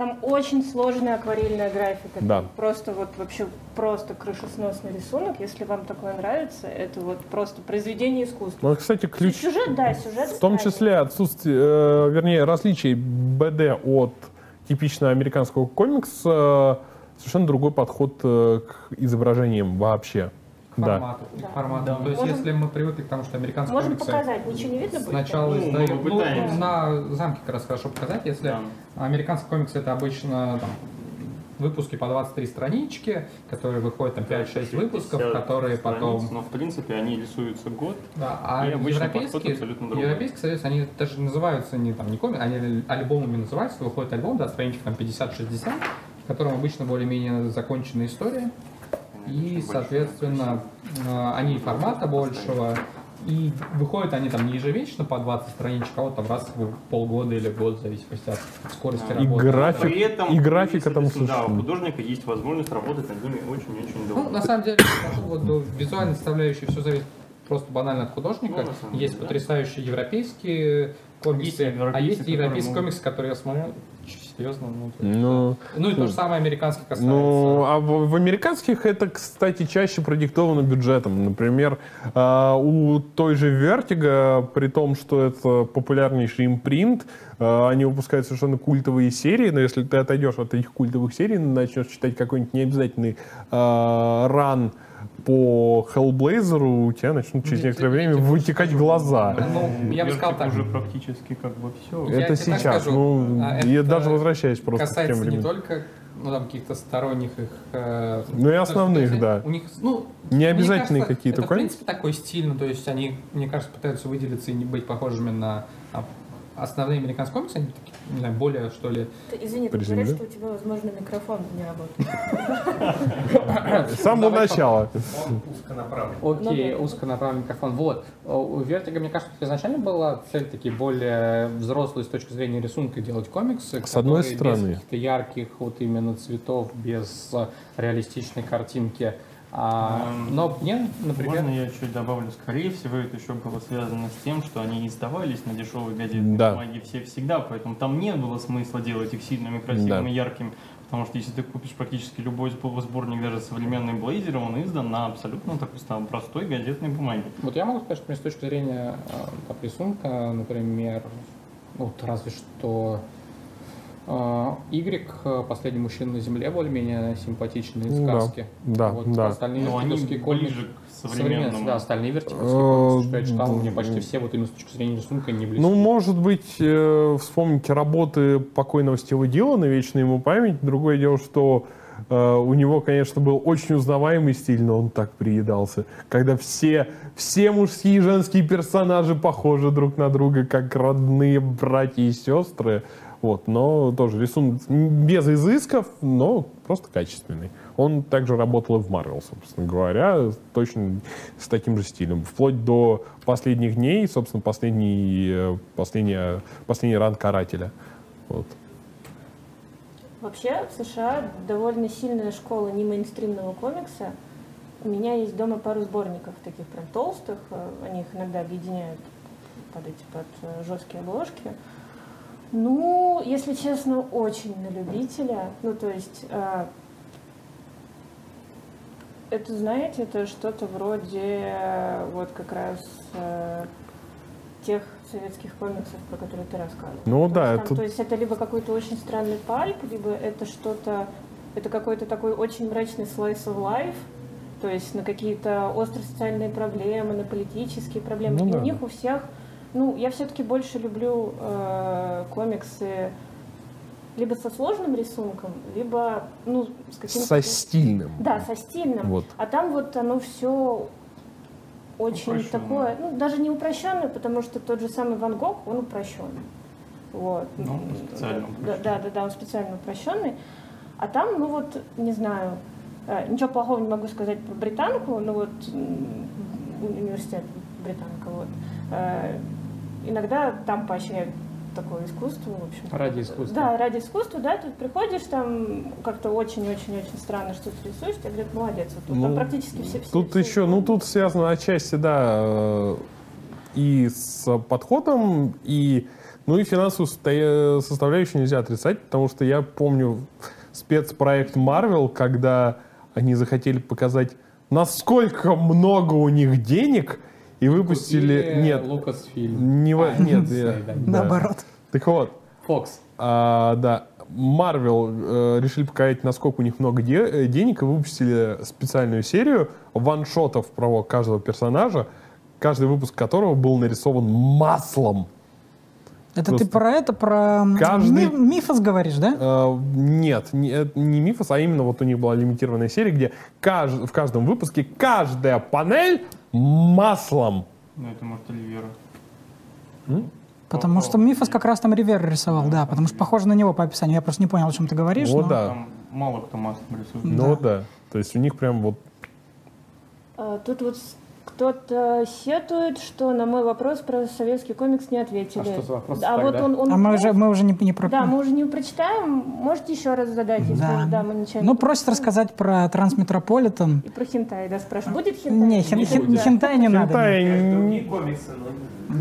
Там очень сложная акварельная графика. Да. Просто вот вообще просто крышесносный рисунок. Если вам такое нравится, это вот просто произведение искусства. ну, кстати, ключ... Сюжет, да, сюжет. В том ставит. числе отсутствие, э, вернее, различие БД от типичного американского комикса, э, совершенно другой подход э, к изображениям вообще. К Да. формату. Да. Формату. То есть, Можем- если мы привыкли к тому, что американские Можем комиксы показать, ничего не видно будет? сначала Ну, мы издают... Ну, попытаемся. на замке как раз хорошо показать. Если Да. американский комикс это обычно там, выпуски по 23 странички, которые выходят там 5-6 выпусков, 50 которые потом... страниц, Но в принципе они рисуются год. Да, а европейские, европейский союз, они даже называются не там не комикс, они альбомами называются, выходит альбом, да, страничек там 50-60, в котором обычно более-менее законченная история. И, соответственно, э, они формата большего, и выходят они там не ежемесячно по 20 страничек, а вот там раз в полгода или год, в зависимости от скорости И работы. график- При этом, и графика там Да, у художника есть возможность работать над ними очень-очень долго. Ну, на самом деле, вот, до визуальной составляющей все зависит просто банально от художника. Ну, деле, есть да. потрясающие европейские комиксы, Есть а европейцы, есть которые европейские могут- комиксы, которые я смотрю, серьезно, ну, Ну, Ну и то же самое американский касается. Ну, а в, в американских это, кстати, чаще продиктовано бюджетом. Например, а, у той же Vertigo, при том, что это популярнейший импринт, а, они выпускают совершенно культовые серии, но если ты отойдешь от этих культовых серий, начнешь читать какой-нибудь необязательный а, ран по Hellblazer, у тебя начнут через некоторое время вытекать глаза. Ну, я бы сказал так, уже практически как бы все. Это сейчас. ну, а, я даже возвращаюсь просто к тем касается не временам. только ну, там, каких-то сторонних их... э, Ну и основных, есть, да. У них, ну, Не обязательные какие-то это, в принципе, такой стиль, ну, то есть они, мне кажется, пытаются выделиться и не быть похожими на основные американские комиксы, они такие, не знаю, более, что ли, Ты, извини, ты говоришь, что у тебя, возможно, микрофон не работает. С самого начала. Окей, Ну узконаправленный микрофон. Вот. У Vertigo, мне кажется, изначально была цель такие более взрослые с точки зрения рисунка делать комиксы. С одной стороны. Без каких-то ярких вот именно цветов, без э, реалистичной картинки. А, Эм, но мне, например, Можно я чуть добавлю? Скорее всего, это еще было связано с тем, что они издавались на дешевой газетной Да. бумаге все всегда, поэтому там не было смысла делать их сильными, красивыми, Да. яркими. Потому что если ты купишь практически любой сб- сборник, даже современный Блейзер, он издан на абсолютно такой там, простой газетной бумаге. вот я могу сказать, что мне с точки зрения э, там, рисунка, например, вот разве что Y, э, последний мужчина на земле, более-менее симпатичные Ну да. сказки. Да, вот, да. Остальные Но они вертиковские комиксы- ближе к современному. да, остальные вертиковские Э, комиксы, что я читал, да. мне почти все вот именно с точки зрения рисунка не близки. Ну, может быть, э, вспомните работы покойного Стива Дилана, вечная ему память. Другое дело, что э, у него, конечно, был очень узнаваемый стиль, но он так приедался. Когда все, все мужские и женские персонажи похожи друг на друга, как родные братья и сестры. Вот, но тоже рисунок без изысков, но просто качественный. Он также работал и в Марвел, собственно говоря, точно с таким же стилем. Вплоть до последних дней, собственно, последний, э, последний, последний ран карателя. Вот. Вообще в США довольно сильная школа не мейнстримного комикса. У меня есть дома пару сборников таких прям толстых. э, Они их иногда объединяют под эти под э, жесткие обложки. Ну, если честно, очень на любителя. Ну, то есть, э, это, знаете, это что-то вроде э, вот как раз э, тех советских комиксов, про которые ты рассказывал. Ну То да, есть там, это- То есть это либо какой-то очень странный пальп, либо это что-то, это какой-то такой очень мрачный slice of life, то есть на какие-то острые социальные проблемы, на политические проблемы. Ну И да. у них у всех, ну, я все-таки больше люблю э, комиксы либо со сложным рисунком, либо, ну, с каким-то... Со стильным. Да, со стильным. Вот. А там вот оно все очень Упрощенное. такое, ну, даже не упрощенное, потому что тот же самый Ван Гог, он упрощенный. Вот. Ну, он специально да, да, да, да, он специально упрощенный. А там, ну вот, не знаю, э, ничего плохого не могу сказать про британку, ну вот университет британка, вот. Э, Иногда там поощряют такое искусство, в общем. Ради искусства. Да, ради искусства, да, тут приходишь, там как-то очень-очень-очень странно что-то рисуешь, тебе говорят, молодец, вот тут там Ну, практически все, все Тут все еще, ну тут связано отчасти, да, э, и с подходом, и, ну и финансовую состоя- составляющую нельзя отрицать, потому что я помню спецпроект Marvel, когда они захотели показать, насколько много у них денег, и выпустили... Нет, Лукасфильм. не, А, нет, Дисней, я- да. Наоборот. Так вот, Фокс. а, да, Marvel э, решили показать, насколько у них много де- э, денег, и выпустили специальную серию ваншотов про каждого персонажа, каждый выпуск которого был нарисован маслом. Это Просто ты про это, про каждый- ми- мифос говоришь, да? Э, нет, не, не Мифос, а именно вот у них была лимитированная серия, где кажд- в каждом выпуске каждая панель маслом. Ну, это может Оливера. Потому что мифос как раз там Ривер рисовал, да, потому что похоже на него по описанию. Я просто не понял, о чем ты говоришь. Вот но- да. Там мало кто маслом рисует. Ну вот да. То есть у них прям вот А, Тут вот кто-то сетует, что на мой вопрос про советский комикс не ответили. А что за вопрос А вот тогда? он, он А мы уже, мы уже не, не про... Да, мы уже не прочитаем. Можете еще раз задать, если Да. да, мы ничего Ну, не просит рассказать про Трансметрополитен. И про хентай, да, спрашивают. Будет хентай? Не, хен- хен- Да. хентай не надо. Хентай Другие комиксы, но...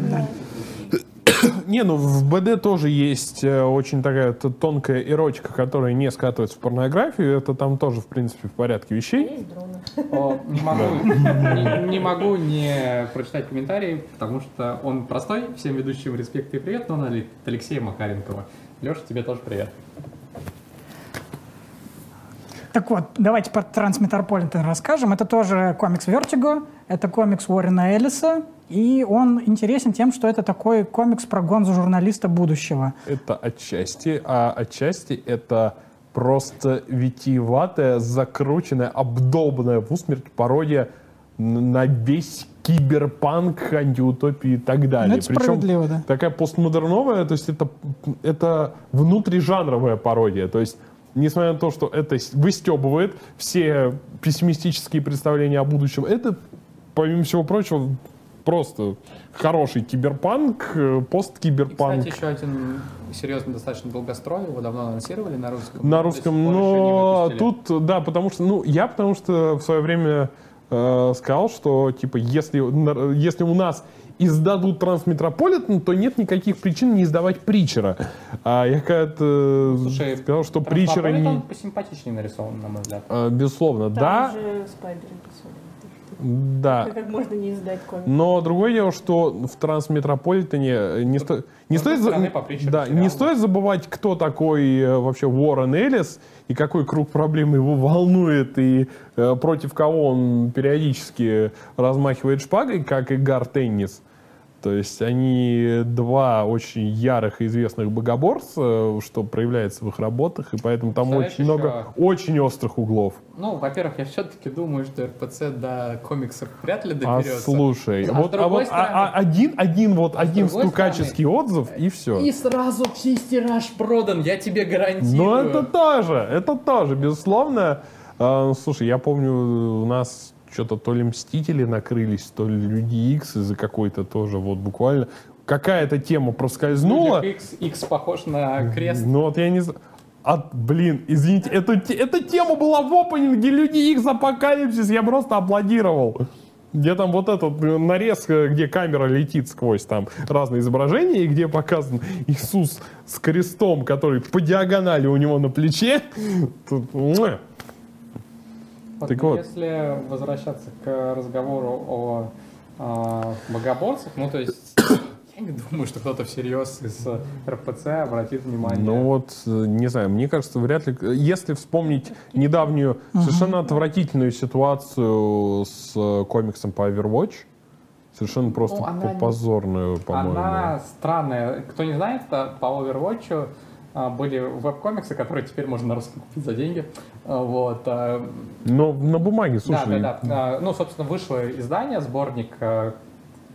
Не, ну в БД тоже есть э, очень такая тонкая эротика, которая не скатывается в порнографию. Это там тоже, в принципе, в порядке вещей. Есть дроны. О, не, могу, не, не могу не прочитать комментарий, потому что он простой. Всем ведущим респект и привет, но он от Алексея Макаренкова. Леша, тебе тоже привет. Так вот, давайте про Трансметрополитен расскажем. Это тоже комикс Vertigo, это комикс Уоррена Эллиса, и он интересен тем, что это такой комикс про гонзу журналиста будущего. Это отчасти, а отчасти это просто витиеватая, закрученная, обдолбанная в усмерть пародия на весь киберпанк, антиутопии и так далее. Ну, это справедливо, да. такая постмодерновая, то есть это, это внутрижанровая пародия. То есть, несмотря на то, что это выстебывает все пессимистические представления о будущем, это, помимо всего прочего, просто хороший киберпанк, э, И, посткиберпанк. кстати, еще один серьезный достаточно долгострой, его давно анонсировали на русском. На русском, но тут, да, потому что, ну, я потому что в свое время э, сказал, что, типа, если, если у нас издадут Трансметрополитен, то нет никаких причин не издавать Притчера. А я как-то Слушай, сказал, что Притчера Трансметрополитен не... посимпатичнее нарисован, на мой взгляд. Э, безусловно, Там да, же. Да. Как можно не издать комикс? Но другое дело, что в Трансметрополитене не, сто- не, стоит, за- да, не стоит забывать, кто такой э, вообще Уоррен Эллис и какой круг проблем его волнует и э, против кого он периодически размахивает шпагой, как и Гар Теннис. То есть они два очень ярых и известных богоборца, что проявляется в их работах, и поэтому там Знаешь, очень много еще- очень острых углов. Ну, во-первых, я все-таки думаю, что РПЦ до комиксов вряд ли А доберется. слушай, А вот, а вот а- стороны- а один, один вот А один стукаческий отзыв и все. И сразу весь тираж продан, я тебе гарантирую. Ну, это тоже, это тоже, безусловно. А, слушай, я помню, у нас что-то то ли Мстители накрылись, то ли Люди Икс из-за какой-то тоже, вот буквально. Какая-то тема проскользнула. X, X похож на крест. Ну вот я не знаю. А, блин, извините, эту, эта тема была в опенинге Люди Икс Апокалипсис, я просто аплодировал. Где там вот этот э, нарезка, где камера летит сквозь там разные изображения, и где показан Иисус с крестом, который по диагонали у него на плече. Тут. Вот, Так вот. Если возвращаться к разговору о а, богоборцах, ну, то есть, я не думаю, что кто-то всерьез из РПЦ обратит внимание. Ну вот, не знаю, мне кажется, вряд ли... Если вспомнить недавнюю совершенно отвратительную ситуацию с комиксом по Overwatch, совершенно просто Ну, она позорную, по-моему. Она странная. Кто не знает, по Overwatch были веб-комиксы, которые теперь можно на русском купить за деньги. А, Вот. а, Но на бумаге, слушай, Да, да, да. А, Ну, собственно, вышло издание, сборник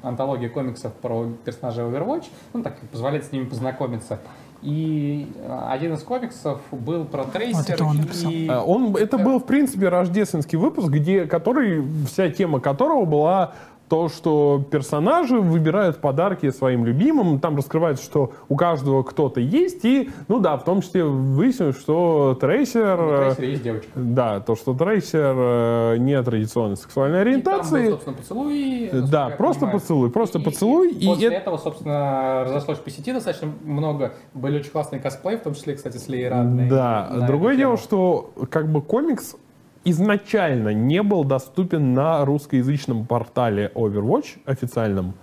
антологии комиксов про персонажей Overwatch, ну, так позволяет с ними познакомиться. И один из комиксов был про трейсер. это он написал. и... А, Он, это был, в принципе, рождественский выпуск, где, который, вся тема которого была то, что персонажи выбирают подарки своим любимым. Там раскрывается, что у каждого кто-то есть. И, ну да, в том числе выяснилось, что Трейсер... У э, трейсера есть девочка. Да, то, что Трейсер э, не традиционной сексуальной И там был, ориентации. собственно, поцелуй. Да, просто понимаю. поцелуй, просто поцелуй, и после это- этого, собственно, разошлось по сети достаточно много. Были очень классные косплеи, в том числе, кстати, с Леей Радной. Да, другое дело, что как бы комикс изначально не был доступен на русскоязычном портале Overwatch официальном.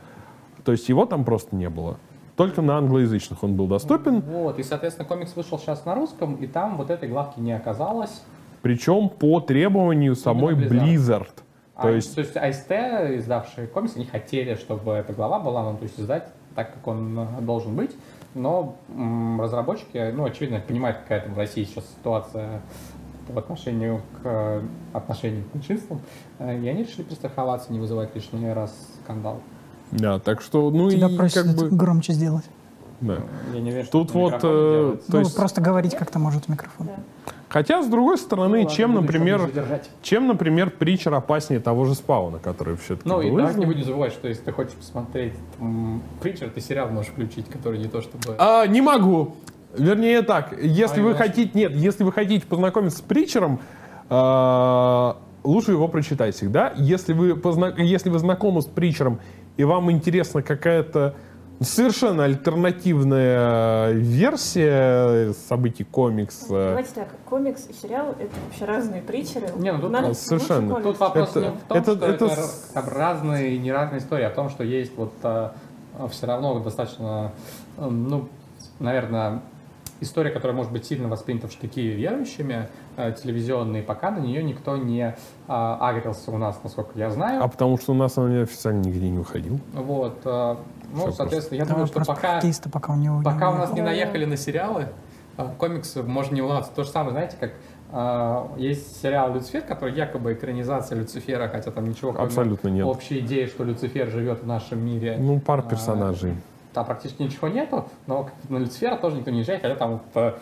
То есть его там просто не было. Только на англоязычных он был доступен. Вот, и, соответственно, комикс вышел сейчас на русском, и там вот этой главки не оказалось. Причем по требованию самой Blizzard. Blizzard. А, То есть, то есть АСТ, издавшие комикс, они хотели, чтобы эта глава была, ну, то есть издать так, как он э, должен быть. Но разработчики, ну, очевидно, понимают, какая там в России сейчас ситуация по отношению к э, отношениям к меньшинствам, э, и они решили перестраховаться, не вызывать лишний раз скандал. да, так что, ну Тебя и просят как бы... громче сделать. да. Я не верю, что Тут вот, э. То ну, есть- просто говорить как-то может в микрофон. Хотя, с другой стороны, Ну ладно, чем, например, чем, например, Притчер опаснее того же Спауна, который все-таки Ну и был давайте не издан? будем забывать, что если ты хочешь посмотреть Притчер, ты сериал можешь включить, который не то чтобы... А, не могу. Вернее так, если А, вы хотите, нет, если вы хотите познакомиться с Притчером, а, лучше его прочитать всегда. Если вы, позна- если вы знакомы с Притчером и вам интересна какая-то совершенно альтернативная версия событий комикса, Давайте так, комикс и сериал — это вообще разные притчеры. Не, ну тут Надо совершенно. Тут комикс. вопрос Это- не в том, это- что это это, там разные и не разные истории, а в том, что есть вот все равно достаточно, э, ну, наверное, история, которая может быть сильно воспринята в штыки верующими, э, телевизионные, пока на нее никто не а, агрился у нас, насколько я знаю. а потому что у нас он официально нигде не выходил. Вот, э, ну, Всё соответственно, я Это думаю, что пока... пока у него... Пока у нас не наехали на сериалы, а, комиксы можно не улавливаться. То же самое, знаете, как есть сериал «Люцифер», который якобы экранизация Люцифера, хотя там ничего кроме Абсолютно нет. общей идеи, что Люцифер живет в нашем мире. Ну, пара а, персонажей. Там практически ничего нету, но на Люцифера тоже никто не езжает, хотя там вот, э,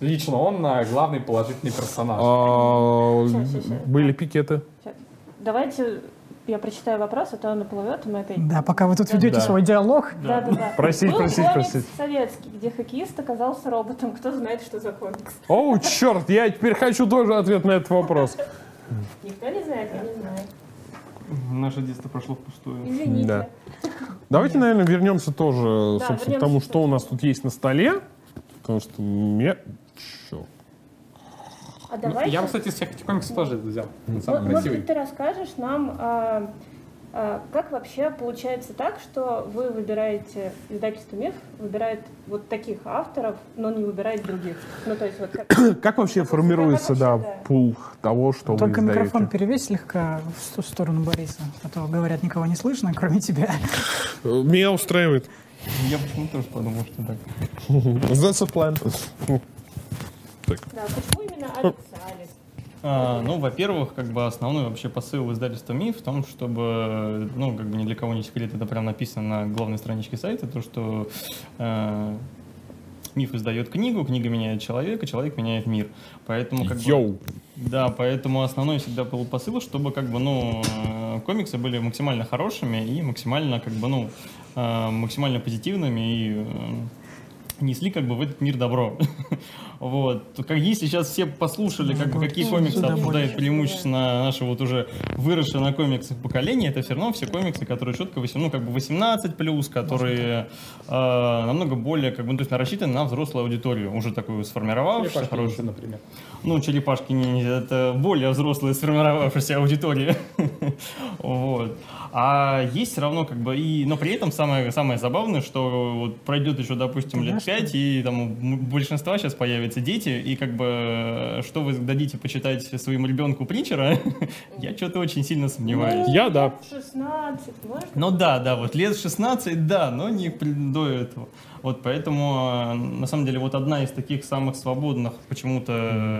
лично он а, главный положительный персонаж. А, щас. Были пикеты. Давайте я прочитаю вопрос, а то он наплывет, и мы опять... Да, пока вы тут ведете Да. свой диалог, Да, да, да. Просить, просить, просить. советский, где хоккеист оказался роботом. Кто знает, что за комикс? Оу, черт, я теперь хочу тоже ответ на этот вопрос. Никто не знает, я не знаю. Наше детство прошло впустую. Извините. Да. Давайте, наверное, вернемся тоже, Да, собственно, к тому, что у нас тут есть на столе. Потому что мне... Чё? А Ну, давайте... Я бы, кстати, из всех этих комиксов тоже взял. Он Ну, самый может красивый. быть, ты расскажешь нам, А как вообще получается так, что вы выбираете, издательство МИФ выбирает вот таких авторов, но не выбирает других? Ну, то есть вот как... Как вообще формируется, как да, вообще, да. пул того, что Только вы микрофон издаете? перевесь слегка в ту сторону Бориса, а то, говорят, никого не слышно, кроме тебя. Меня устраивает. Я почему тоже подумал, что так. That's a plan. Да, почему именно Алекс? А, ну, во-первых, как бы основной вообще посыл издательства МИФ в том, чтобы, ну, как бы ни для кого не секрет, это прям написано на главной страничке сайта, то, что э, МИФ издает книгу, книга меняет человека, человек меняет мир. Поэтому как бы... Йоу. Да, поэтому основной всегда был посыл, чтобы как бы, ну, э, комиксы были максимально хорошими и максимально, как бы, ну, э, максимально позитивными и э, несли как бы в этот мир добро. Вот. Как если сейчас все послушали, как, бы, какие комиксы обсуждает преимущественно наше вот уже выросшее на комиксах поколение, это все равно все комиксы, которые четко 8, ну, как бы 18 плюс, которые э, намного более, как бы, ну, то есть рассчитаны на взрослую аудиторию, уже такую сформировавшуюся, хорошую. например. Ну, черепашки не, это более взрослая сформировавшаяся аудитория. Вот. А есть все равно как бы и, но при этом самое, самое забавное, что вот пройдет еще, допустим, лет пять, и там у большинства сейчас появятся дети, и как бы э, что вы дадите почитать своему ребенку Притчера, я что-то очень сильно сомневаюсь. Я, да. 16, можно? Ну да, да, вот лет 16, да, но не до этого. Вот поэтому, э, на самом деле, вот одна из таких самых свободных почему-то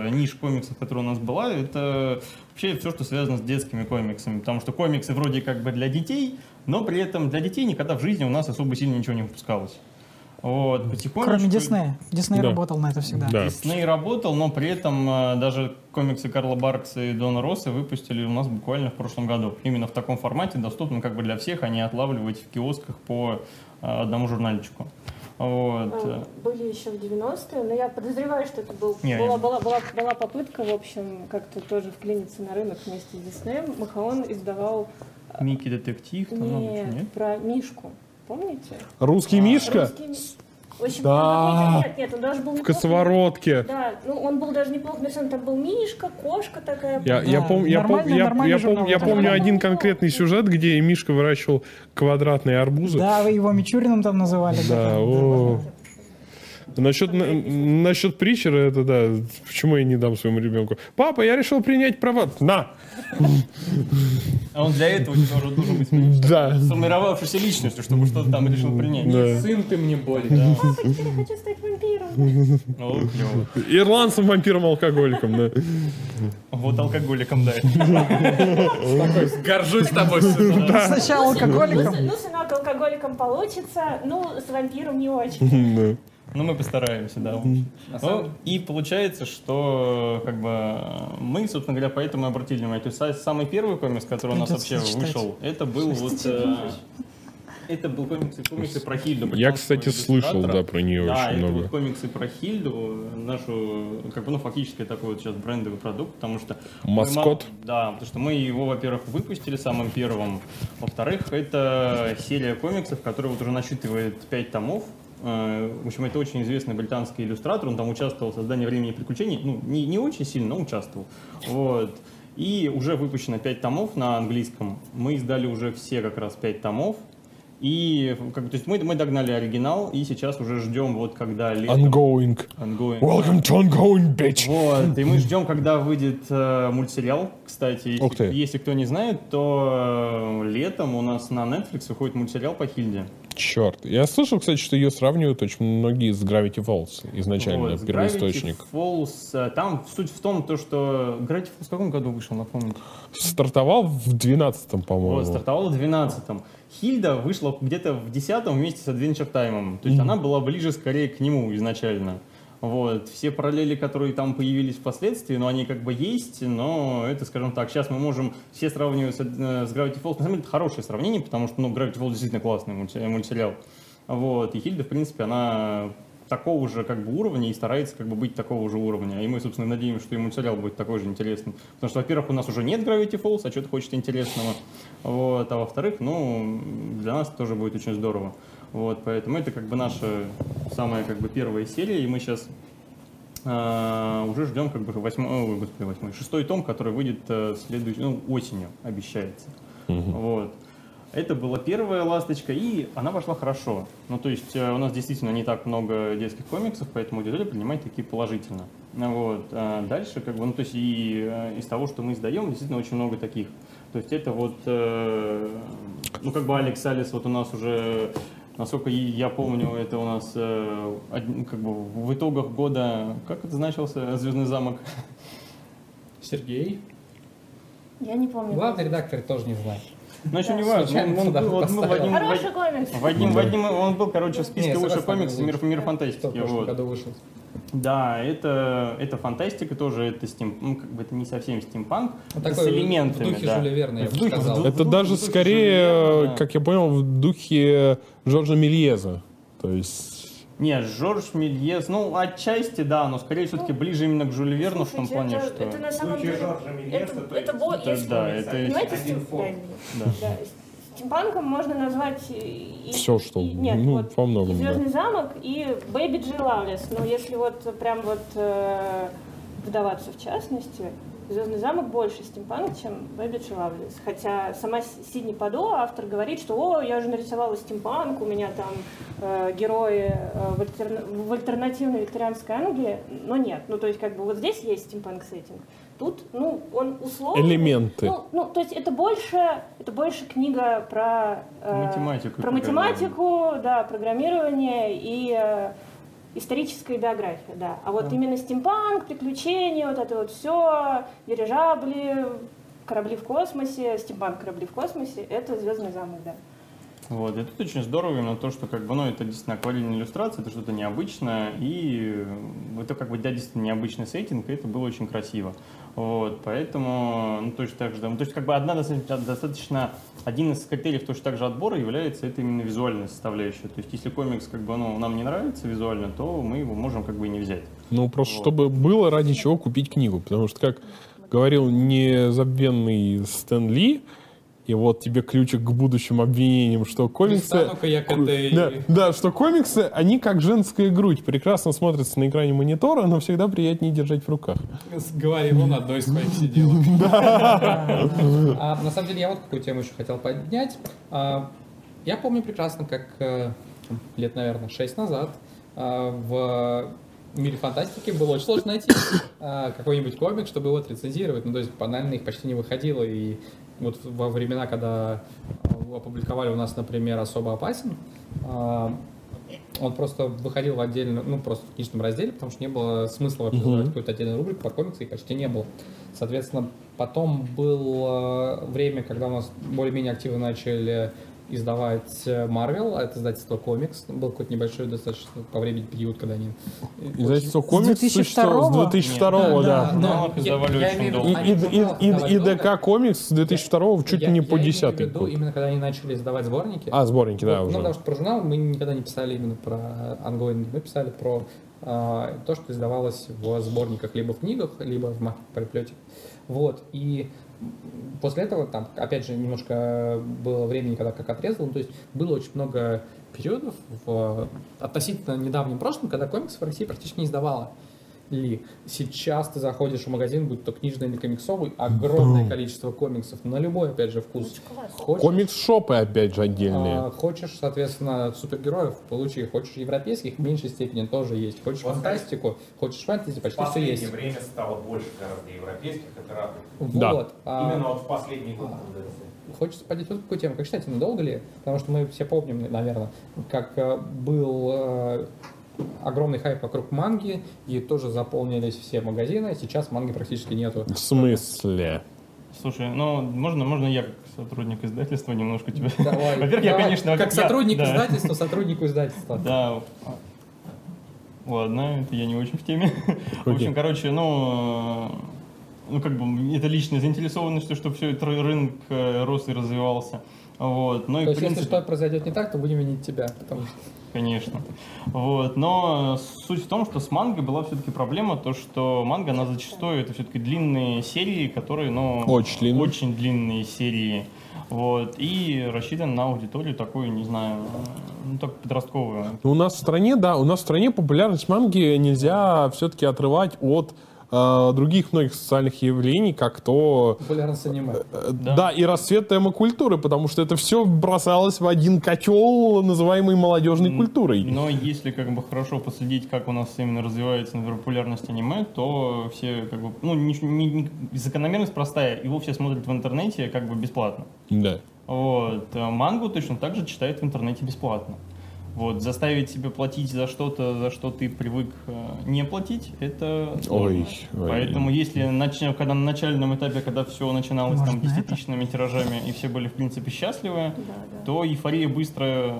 э, ниш комиксов, которая у нас была, это вообще все, что связано с детскими комиксами. Потому что комиксы вроде как бы для детей, но при этом для детей никогда в жизни у нас особо сильно ничего не выпускалось. Вот, потихонечку... Кроме Диснея. Дисней Да. работал на это всегда. Да. Дисней работал, но при этом э, даже комиксы Карла Баркса и Дона Росса выпустили у нас буквально в прошлом году. Именно в таком формате, доступном как бы для всех, а не отлавливать в киосках по э, одному журнальчику. Вот. А, Были еще в 90-е, но я подозреваю, что это был, Не, была, я- была, была, была попытка, в общем, как-то тоже вклиниться на рынок вместе с Диснеем. Махаон издавал Микки детектив, там нет, нет? про Мишку. Помните? Русский Мишка Русский В общем, Да. нет, нет, он даже был в косоворотке. Да, ну он был даже неплохо нарисован. Там был Мишка, кошка такая. Я, я, Да, пом- я, пом- я- нормальный я журнал. пом- я помню один конкретный сюжет, где Мишка выращивал квадратные арбузы. Да, вы его Мичуриным там называли. Да, о. Насчет, на- насчет Притчера, это да, почему я не дам своему ребенку? Папа, я решил принять права. На! А он для этого тоже должен быть Да. сформировавшейся личностью, чтобы что-то там решил принять. Да. Сын ты мне боль. Теперь я хочу стать вампиром. О. Ирландцем, вампиром, алкоголиком, да. Вот алкоголиком, да. Горжусь тобой, сын. Сначала алкоголиком. Ну, сынок, алкоголиком получится, ну, с вампиром не очень. Ну, мы постараемся, да. Ну, и получается, что как бы мы, собственно говоря, поэтому и обратили внимание. То есть са- самый первый комикс, который у нас Придется вообще читать. вышел, это был вот... э, Это был комиксы, комиксы про Хильду. Я, кстати, слышал, да, про нее Да, очень это много. вот комиксы про Хильду, нашу, как бы, ну, фактически такой вот сейчас брендовый продукт, потому что... мы Маскот? мало- Да, потому что мы его, во-первых, выпустили самым первым. Во-вторых, это серия комиксов, которая вот уже насчитывает 5 томов. Э, В общем, это очень известный британский иллюстратор, он там участвовал в создании «Времени приключений», ну, не, не очень сильно, но участвовал. Вот. И уже выпущено 5 томов на английском. Мы издали уже все как раз 5 томов. И как то есть мы, мы догнали оригинал, и сейчас уже ждем, вот когда летом... Ongoing. Ongoing. Welcome to ongoing, bitch. Вот, и мы ждем, когда выйдет э, мультсериал. Кстати, если, Ух ты. если кто не знает, то э, летом у нас на Netflix выходит мультсериал по Хильде. Черт. Я слышал, кстати, что ее сравнивают очень многие с Gravity Falls. Изначально, Вот, первоисточник. Gravity Falls, э, там суть в том, то, что Gravity Falls в каком году вышел, напомните? Стартовал в 12-м, Вот, по-моему. стартовал в 12-м. Хильда вышла где-то в 10-м вместе с Adventure Time. То есть она была ближе скорее к нему изначально. Вот. Все параллели, которые там появились впоследствии, но они как бы есть, но это, скажем так, сейчас мы можем все сравнивать с, э, с Gravity Falls. На самом деле, это хорошее сравнение, потому что ну, Gravity Falls действительно классный мультсериал. Вот. И Хильда, в принципе, она такого же как бы уровня и старается как бы быть такого же уровня. И мы, собственно, надеемся, что и мультсериал будет такой же интересный. Потому что, во-первых, у нас уже нет Gravity Falls, а что-то хочет интересного. Вот. А во-вторых, ну, для нас тоже будет очень здорово. Вот, поэтому это как бы наша самая как бы первая серия, и мы сейчас уже ждем как бы восьмой, ой, господи, восьмой, шестой том, который выйдет э, следующий, ну, осенью, обещается. Вот. Это была первая ласточка, и она пошла хорошо. Ну, то есть э, у нас действительно не так много детских комиксов, поэтому аудитория принимает такие положительно. Вот. А дальше, как бы, ну, то есть и э, из того, что мы издаем, действительно очень много таких. То есть это вот, э, ну, как бы Алекс Алис вот у нас уже, насколько я помню, это у нас э, один- как бы в итогах года, как это значился, «Звездный замок»? Сергей. Я не помню. Главный редактор тоже не знает. Ну, еще не важно, он, был, вот в одним, в Хороший комикс. одним, в одним, он был, короче, в списке лучших комиксов мир, лучше. мир Что в фантастики. Вот. году вышел. Да, это, это фантастика тоже, это стим, ну, как бы это не совсем стимпанк, Ну, с такой элементами. в духе да. Жюля Верна, я В бы духе- сказал. в ду- Это в даже духе скорее, Жюля да. как я понял, в духе Жоржа Мельеза. То есть... Не, Жорж Мельес, ну, отчасти, да, но скорее все-таки ближе именно к Жюлю Верну в том плане, это, что... это на самом деле... Это, это, бо- это да, это понимаете, один стим- фон. да, Да. да, стимпанком можно назвать и, Всё, что- и- нет, ну, вот во многом, да. Звездный замок и Бэббидж и Лавлейс. Но если вот прям вот э, вдаваться в частности, Звездный замок больше стимпанк, чем Бэббидж и Лавлейс. Хотя сама Сидни Падо, автор, говорит, что о, я же нарисовала стимпанк, у меня там э, герои э, в, альтерна- в альтернативной викторианской Англии, но нет. Ну, то есть, как бы вот здесь есть стимпанк-сеттинг. Тут, ну, он условный. Элементы. Ну, ну, то есть это больше, это больше книга про э, Математику и про математику, да, программирование и э, историческая биография, да. А вот именно стимпанк, приключения, вот это вот все, дирижабли, корабли в космосе, стимпанк корабли в космосе, это Звездный замок, да. Вот, и тут очень здорово именно то, что как бы, ну, это действительно акварельная иллюстрация, это что-то необычное, и это как бы, да, действительно необычный сеттинг, и это было очень красиво. Вот, поэтому, ну, точно так же, да, ну, то есть, как бы, одна достаточно, достаточно, один из критериев точно так же отбора является это именно визуальная составляющая. То есть, если комикс, как бы, ну, нам не нравится визуально, то мы его можем, как бы, и не взять. Ну, просто Вот. чтобы было ради чего купить книгу. Потому что, как говорил незабвенный Стэн Ли, и вот тебе ключик к будущим обвинениям, что комиксы... Этой- Да, да, что комиксы, они как женская грудь, прекрасно смотрятся на экране монитора, но всегда приятнее держать в руках. Говорил он одной из своих сиделок. А, На самом деле, я вот какую тему еще хотел поднять. А, Я помню прекрасно, как э, лет, наверное, шесть назад а, в мире фантастики было очень сложно найти а, какой-нибудь комик, чтобы его отрецензировать. Ну, то есть банально их почти не выходило. И вот во времена, когда опубликовали у нас, например, «Особо опасен», а, он просто выходил в отдельно, ну, просто в книжном разделе, потому что не было смысла вообще создавать какую-то отдельную рубрику про комиксы, и почти не было. Соответственно, потом было время, когда у нас более-менее активно начали издавать Marvel, а это издательство комикс. Был какой-то небольшой достаточно по времени период, когда они... Издательство С комикс 2002 существовало с 2002 да. но их издавали я очень имею долго. И, и, и, и. ДК комикс с 2002 чуть Я- не я по в 10 виду именно когда они начали издавать сборники. А, сборники, да, Вот, уже. Ну, потому что про журнал мы никогда не писали именно про ongoing, мы писали про а, то, что издавалось в сборниках, либо в книгах, либо в мягком переплете. Вот, и после этого, там, опять же, немножко было времени, когда как отрезал, ну, то есть было очень много периодов в относительно недавнем прошлом, когда комиксы в России практически не издавались. Ли. Сейчас ты заходишь в магазин, будь то книжный или комиксовый, огромное количество комиксов, на любой, опять же, вкус. Хочешь, Комикс-шопы, опять же, отдельные. а, хочешь, соответственно, супергероев, получи. Хочешь европейских, в меньшей степени тоже есть. Хочешь Вот фантастику, хочешь фэнтези, В почти все последнее есть. время стало больше гораздо европейских, это радует. Да. Вот. а, Именно вот в последний год. Хочется поднять вот такую тему. Как считаете, надолго ли? Потому что мы все помним, наверное, как э, был э, огромный хайп вокруг манги, и тоже заполнились все магазины. Сейчас манги практически нету. В смысле? Слушай, ну, можно, можно я как сотрудник издательства немножко тебя... Давай. Во-первых, я, конечно... Как я- сотрудник да. издательства, сотруднику издательства. Да. Ладно, это я не очень в теме. В общем, короче, ну, ну, как бы, это личная заинтересованность, чтобы все это рынок э, рос и развивался. Вот. Ну и, То в есть, если принципе, что произойдет не так, то будем винить тебя. Потому что конечно. Вот. Но суть в том, что с мангой была все-таки проблема, то, что манга, она зачастую, это все-таки длинные серии, которые, ну, Очень длинные. очень длинные серии. Вот. И рассчитан на аудиторию такую, не знаю, ну, так подростковую. Ну, у нас в стране, да, у нас в стране популярность манги нельзя все-таки отрывать от э, других многих социальных явлений, как то Популярность аниме. Э, Да. и расцвет темы-культуры, потому что это все бросалось в один котел, называемый молодежной культурой. Но если как бы хорошо последить, как у нас именно развивается, например, популярность аниме, то все как бы, ну, не- не- не- закономерность простая, его все смотрят в интернете как бы бесплатно. Да. Вот. Мангу точно так же читают в интернете бесплатно. Вот. Заставить себя платить за что-то, за что ты привык э, не платить, это сложно. Ой, ой. Поэтому если нач- когда на начальном этапе, когда все начиналось Может, там десятитысячными тиражами, и все были, в принципе, счастливы, то эйфория быстро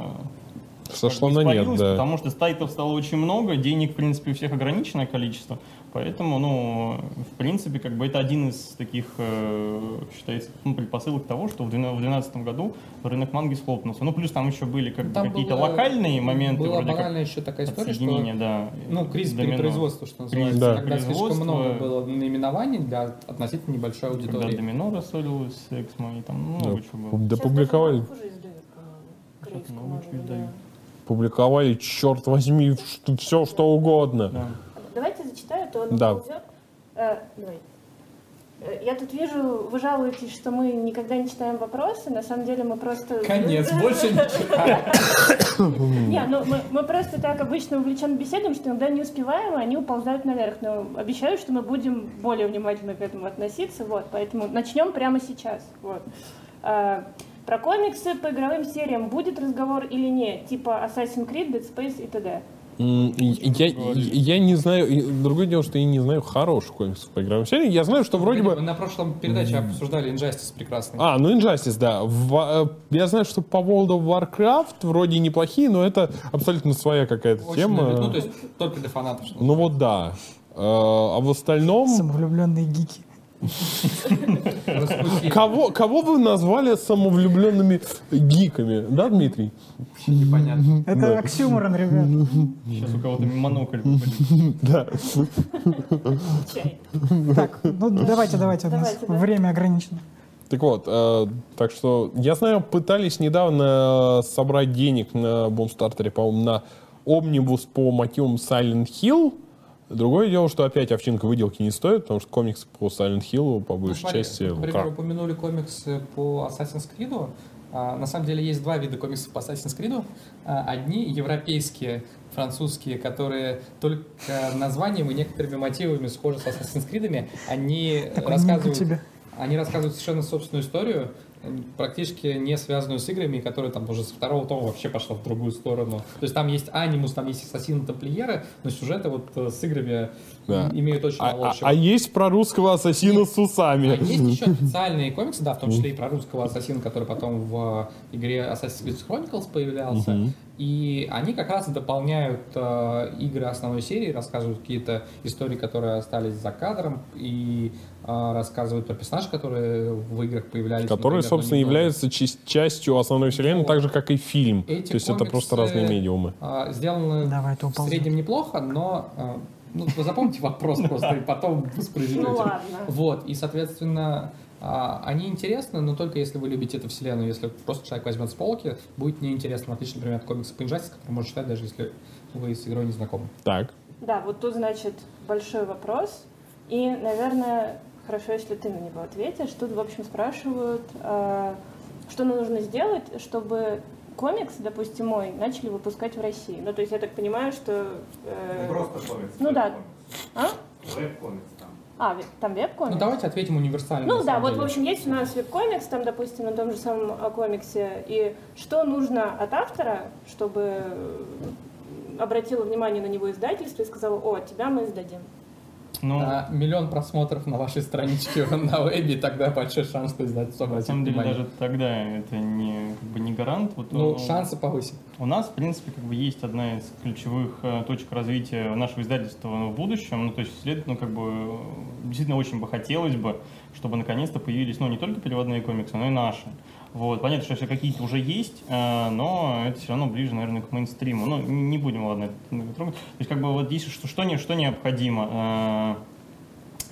бы на нет, испарилась, да. Потому что сайтов стало очень много, денег, в принципе, у всех ограниченное количество. Поэтому, ну, в принципе, как бы это один из таких, э, считается, ну, предпосылок того, что в 2012 году рынок манги схлопнулся. Ну, плюс там еще были как бы Там какие-то было- локальные моменты, Была вроде как банальная еще такая история, что да. ну, кризис домино. перепроизводства, что называется, Да. когда слишком много было наименований для относительно небольшой Когда аудитории. домино рассорилось Эксмо, и там много Да, чего было. да Сейчас публиковали, издают. публиковали, черт возьми, все что угодно. Да. Давайте зачитаю, то он Да. Э, давай. Э, Я тут вижу, вы жалуетесь, что мы никогда не читаем вопросы. На самом деле мы просто... Конец, больше не читаю. Не, ну мы, просто так обычно увлечены беседом, что иногда не успеваем, и они уползают наверх. Но обещаю, что мы будем более внимательно к этому относиться. Вот, поэтому начнем прямо сейчас. Вот. А, про комиксы по игровым сериям будет разговор или нет? Типа Assassin's Creed, Dead Space и т.д. Я, я не знаю, другое дело, что я не знаю хороших комиксов по игровым сериям. Я знаю, что вроде Мы бы... на прошлом передаче обсуждали Injustice прекрасный. А, ну Injustice, да. В- э, я знаю, что по World of Warcraft вроде неплохие, но это абсолютно своя какая-то Очень тема. любит- Ну, то есть только для фанатов. что Ну вот да. Э, А в остальном... Самовлюбленные гики. Кого, кого вы назвали самовлюбленными гиками, да, Дмитрий? Непонятно. Это оксюморон, ребят. Сейчас у кого-то монокль выпадет. Да. Так, ну давайте, давайте, у нас да. время ограничено. Так вот, э, так что, я знаю, пытались недавно собрать денег на бомстартере, по-моему, на омнибус по мотивам Silent Hill. Другое дело, что опять овчинка выделки не стоит, потому что комикс по Silent Hill, по Ну, большей смотри, части, Например, как? упомянули комиксы по Assassin's Creed. А, на самом деле есть два вида комиксов по Assassin's Creed. А, одни европейские, французские, которые только названием и некоторыми мотивами схожи с Assassin's Creed. Они рассказывают, они рассказывают совершенно собственную историю, практически не связанную с играми, и которая там уже со второго тома вообще пошла в другую сторону. То есть там есть анимус, там есть ассасины тамплиеры, но сюжеты вот э, с играми Да. имеют очень А, мало а- общего. а есть про русского ассасина с А усами. есть еще официальные комиксы, да, в том числе и про русского ассасина, который потом в э, игре Assassin's Creed Chronicles появлялся. И они как раз дополняют э, игры основной серии, рассказывают какие-то истории, которые остались за кадром, и рассказывают про персонажей, которые в играх появлялись. Которые, собственно, немного. являются часть- частью основной вселенной, Вот. так же, как и фильм. Эти То есть это просто разные медиумы. э, сделаны Давай, в среднем неплохо, но э, ну, вы запомните вопрос просто, и потом воспроизведете. Ну ладно. Вот, и, соответственно, а, они интересны, но только если вы любите эту вселенную. Если просто человек возьмет с полки, будет неинтересно, в отличие, например, от комикса по Injustice, который можно читать, даже если вы с игрой не знакомы. Так. Да, вот тут, значит, большой вопрос. И, наверное, хорошо, если ты на него ответишь. Тут, в общем, спрашивают, э, что нам нужно сделать, чтобы комикс, допустим, мой, начали выпускать в России. Ну, то есть я так понимаю, что... э, Не просто комикс. Ну да. А? Веб-комикс там. А, там веб-комикс? Ну, давайте ответим универсально. Ну да, вот, в деле. общем, есть у нас веб-комикс, там, допустим, на том же самом э, комиксе. И что нужно от автора, чтобы обратило внимание на него издательство и сказало, о, тебя мы издадим. Ну, А, миллион просмотров на вашей страничке на вебе, тогда большой шанс, что издательство на самом деле внимание. даже тогда это не, как бы не гарант. Вот, Ну, э, шансы повысим. У нас, в принципе, как бы есть одна из ключевых э, точек развития нашего издательства в будущем. Ну, то есть, следовательно, как бы действительно очень бы хотелось бы, чтобы наконец-то появились, ну, не только переводные комиксы, но и наши. Вот. Понятно, что если какие-то уже есть, э, но это все равно ближе, наверное, к мейнстриму. Ну, не будем, ладно, это трогать. То есть, как бы вот здесь что, что, не, что необходимо?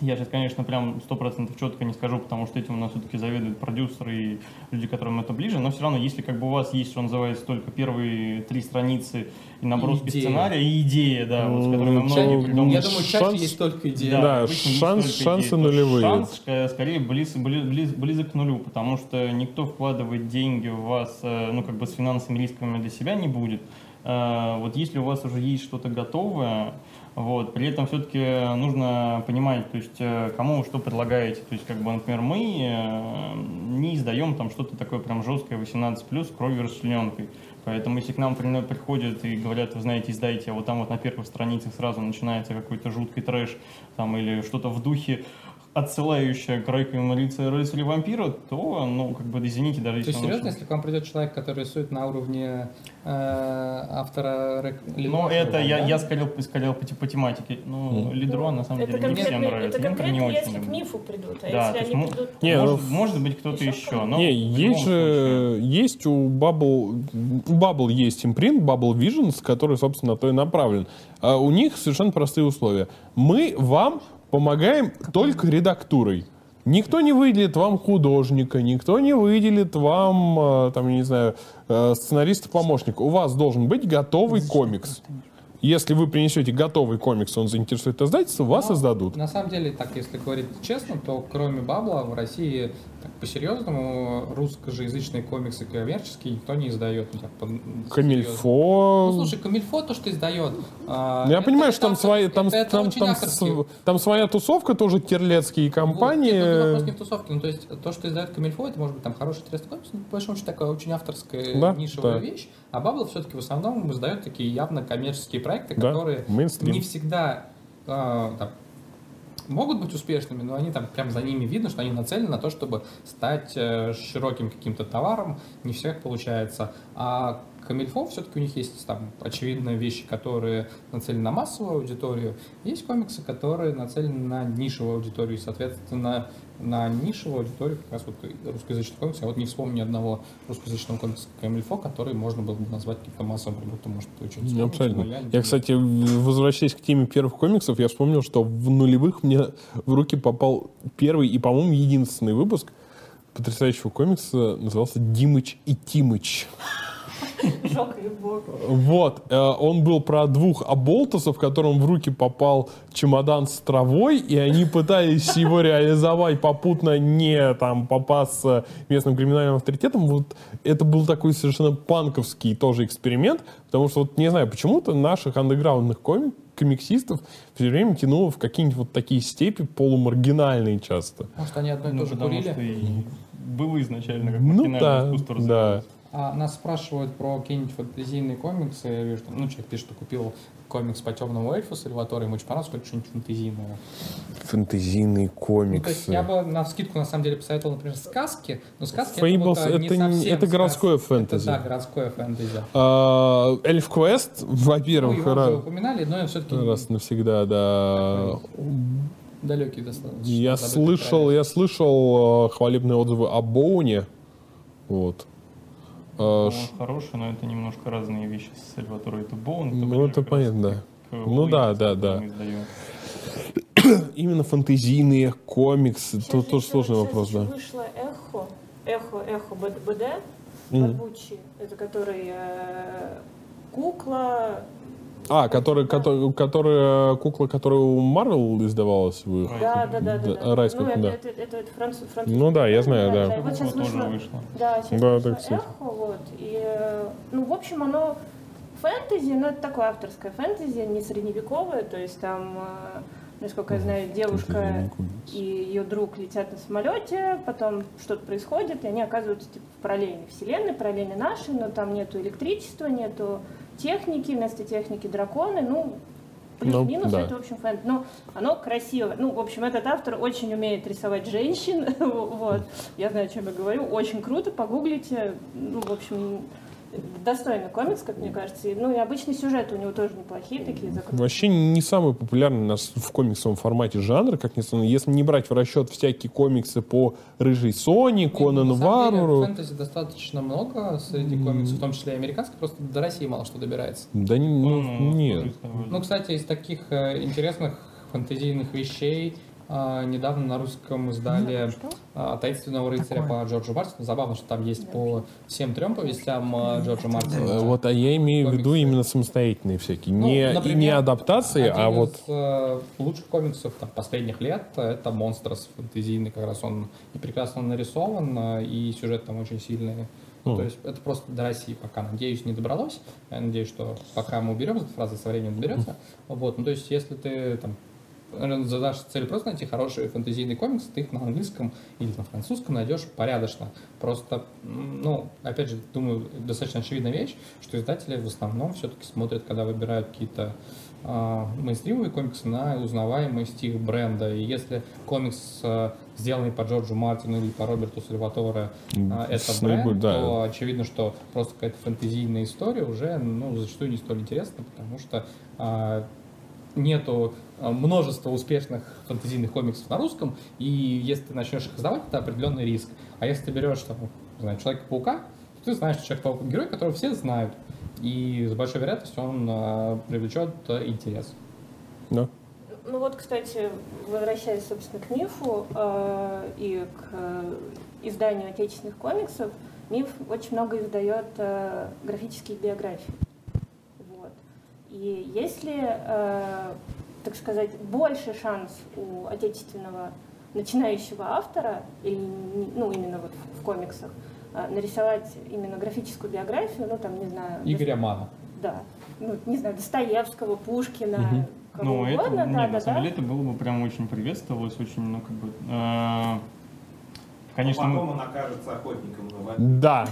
Я сейчас, конечно, прям сто процентов четко не скажу, потому что этим у нас все-таки заведуют продюсеры и люди, которым это ближе, но все равно, если как бы у вас есть, что называется, только первые три страницы и наброски идея. сценария, и идея, да, вот, с которыми многие придумывают. я думаю, чаще шанс- есть только идея. Да, есть шанс- только шансы идея. То нулевые. Шанс, э, скорее, близ, бли- близ- близок к нулю, потому что никто вкладывать деньги в вас, э, ну, как бы с финансовыми рисками для себя не будет. Э, Вот если у вас уже есть что-то готовое, вот, при этом все-таки нужно понимать, то есть э, кому вы что предлагаете. То есть, как бы, например, мы э, не издаем там что-то такое прям жесткое 18+, кровью расчлененкой. Поэтому если к нам при- приходят и говорят, вы знаете, издайте, а вот там вот на первых страницах сразу начинается какой-то жуткий трэш, там, или что-то в духе отсылающее к рыцаря, рыцаря вампира, то, ну, как бы, извините, даже То если есть, оно серьезно, очень- если к вам придет человек, который рисует на уровне э, автора рек... Ну, Линошева, это я, да? я скорел, скорел по, те- по тематике. Ну, Лидро, на самом это деле, не всем конкретно, нравится. это Некоторые не конкретно очень если к люблят. мифу придут, а Да, то если есть они мо- придут... Не, может, ну, может быть, кто-то еще еще, но Не, в есть случае. же, есть у Bubble, у Bubble есть импринт, Bubble Visions, который, собственно, на то и направлен. А у них совершенно простые условия. Мы вам помогаем только редактурой. Никто не выделит вам художника, никто не выделит вам, э, там, я не знаю, э, сценариста-помощника. У вас должен быть готовый комикс. Если вы принесете готовый комикс, он заинтересует издательство, вас Ну, издадут. На самом деле, так, если говорить честно, то кроме Бабла в России по-серьезному русскоязычные комиксы коммерческие никто не издает. Ну, так, по-. Камильфо. Ну, слушай, Камильфо то, что издает. а, Ну, Я это- понимаю, что там, автор- свои, там, это- там, там, с- там своя тусовка, тоже терлецкие Вот, компании. нет, ну, вопрос не в тусовке. Ну, то есть, то, что издает Камильфо, это может быть там хороший интересный комикс, но, по большому счету, такая очень авторская Да, нишевая да. вещь. А Бабл все-таки в основном издает такие явно коммерческие проекты, Да, которые мейнстрим. не всегда а, там, могут быть успешными, но они там прям за ними видно, что они нацелены на то, чтобы стать э, широким каким-то товаром. Не всех получается. А Камильфо все-таки у них есть там очевидные вещи, которые нацелены на массовую аудиторию. Есть комиксы, которые нацелены на нишевую аудиторию. И, соответственно, на нишевую аудиторию как раз вот русскоязычный комикс. Я вот не вспомню ни одного русскоязычного комикса Камильфо, который можно было бы назвать каким-то массовым продуктом. Может, ты что-нибудь Ну, Абсолютно. но Я, не- кстати, возвращаясь к теме первых комиксов, я вспомнил, что в нулевых мне в руки попал первый и, по-моему, единственный выпуск потрясающего комикса, назывался «Димыч и Тимыч». Жок и бог. Вот, э, он был про двух оболтусов, которым в руки попал чемодан с травой, и они пытались его реализовать попутно не там попасться местным криминальным авторитетом. Вот это был такой совершенно панковский тоже эксперимент, потому что вот не знаю, почему-то наших андеграундных коми- комиксистов все время тянуло в какие-нибудь вот такие степи полумаргинальные часто. Может, они одно и Ну, то же курили? что и было изначально как Ну да, искусство да. А нас спрашивают про какие-нибудь фэнтезийные комиксы. Я вижу, что, ну, человек пишет, что купил комикс по темному эльфу Сальваторе, ему очень понравилось, хочет что-нибудь фэнтезийное. Фэнтезийные Ну, то есть я бы на скидку на самом деле посоветовал, например, сказки, но сказки Fables вот, а, это не- совсем это городское сказки. фэнтези. Это, да, городское фэнтези. А, Эльф Квест, Ну, во-первых, его ра- уже упоминали, но все-таки раз навсегда, да. далекий достаточно. Я слышал, я слышал э, хвалебные отзывы о Боуне. Вот. А, Он ш- хороший, но это немножко разные вещи с Сальваторо. Это Боун, Ну, это понятно, да. Ну да, да, да. Именно фэнтезийные комиксы. Сейчас Тут же тоже сложный вопрос, да. вышло Эхо, Эхо, Эхо БД Гуччи. Это который э, кукла. А, который, который, который, кукла, которая у Марвел издавалась в их. Да, да, да, да. Да, да. Райс ну, это, да. это, это, это француз, француз. Ну да, я знаю, да. И вот сейчас вышло, вышла. Да, сейчас Да, вышло так. Эхо, вот. И, э, ну, в общем, оно фэнтези, но это такое авторское фэнтези, не средневековое, то есть там, э, насколько я знаю, девушка и ее друг летят на самолете, потом что-то происходит, и они оказываются типа, в параллельной вселенной, параллельной нашей, но там нету электричества, нету техники, вместо техники драконы, ну, плюс-минус Ну, да. это, в общем, фэн. Но оно красиво. Ну, в общем, этот автор очень умеет рисовать женщин, вот. Я знаю, о чем я говорю. Очень круто, погуглите. Ну, в общем, достойный комикс, как мне кажется. И, ну, и обычный сюжет у него тоже неплохие такие закрутки. Вообще не самый популярный у нас в комиксовом формате жанр, как ни странно. Если не брать в расчет всякие комиксы по Рыжей Конану На самом деле, Варвару. Фэнтези достаточно много среди комиксов, в том числе и американских, просто до России мало что добирается. Да не- ну, Ну, нет. Ну, кстати, из таких э, интересных фэнтезийных вещей недавно на русском издали Что? а, «Таинственного рыцаря» Такое. по Джорджу Мартину. Забавно, что там есть по всем трем повестям а, Джорджа Э, Мартина. Вот, а я имею в виду именно самостоятельные всякие. Ну, не, и например, не адаптации, Один а вот... из э, лучших комиксов там, последних лет это «Монстрос» фэнтезийный, как раз он и прекрасно нарисован, э, и сюжет там очень сильный. Ну. То есть это просто до России пока, надеюсь, не добралось. Я надеюсь, что пока мы уберем эту фразу, со временем доберется. Вот, ну, то есть если ты там наверное, задашь цель просто найти хорошие фэнтезийные комиксы, ты их на английском или на французском найдешь порядочно. Просто, ну, опять же, думаю, достаточно очевидная вещь, что издатели в основном все-таки смотрят, когда выбирают какие-то а, мейнстримовые комиксы на узнаваемость их бренда. И если комикс, а, сделанный по Джорджу Мартину или по Роберту Сальваторе, а, это бренд, да. то очевидно, что просто какая-то фэнтезийная история уже ну, зачастую не столь интересна, потому что а, нету а, множества успешных фэнтезийных комиксов на русском, и если ты начнешь их издавать, это определенный риск. А если ты берешь там, не знаю, Человека-паука, то ты знаешь, что Человек-паук герой, которого все знают, и с большой вероятностью он а, привлечет интерес. Да. Ну вот, кстати, возвращаясь, собственно, к мифу э, и к э, изданию отечественных комиксов, миф очень много издает э, графические биографии. Вот. И если, э, так сказать, больше шанс у отечественного начинающего автора, или, ну, именно вот в, комиксах, э, нарисовать именно графическую биографию, ну, там, не знаю... Игоря Мана. Да. Ну, не знаю, Достоевского, Пушкина, кого Ну, это, угодно, не, да, на да, самом да. деле, это было бы прям очень приветствовалось, очень, ну, как бы... э, конечно, мы- Потом он окажется охотником на вампиров. Да.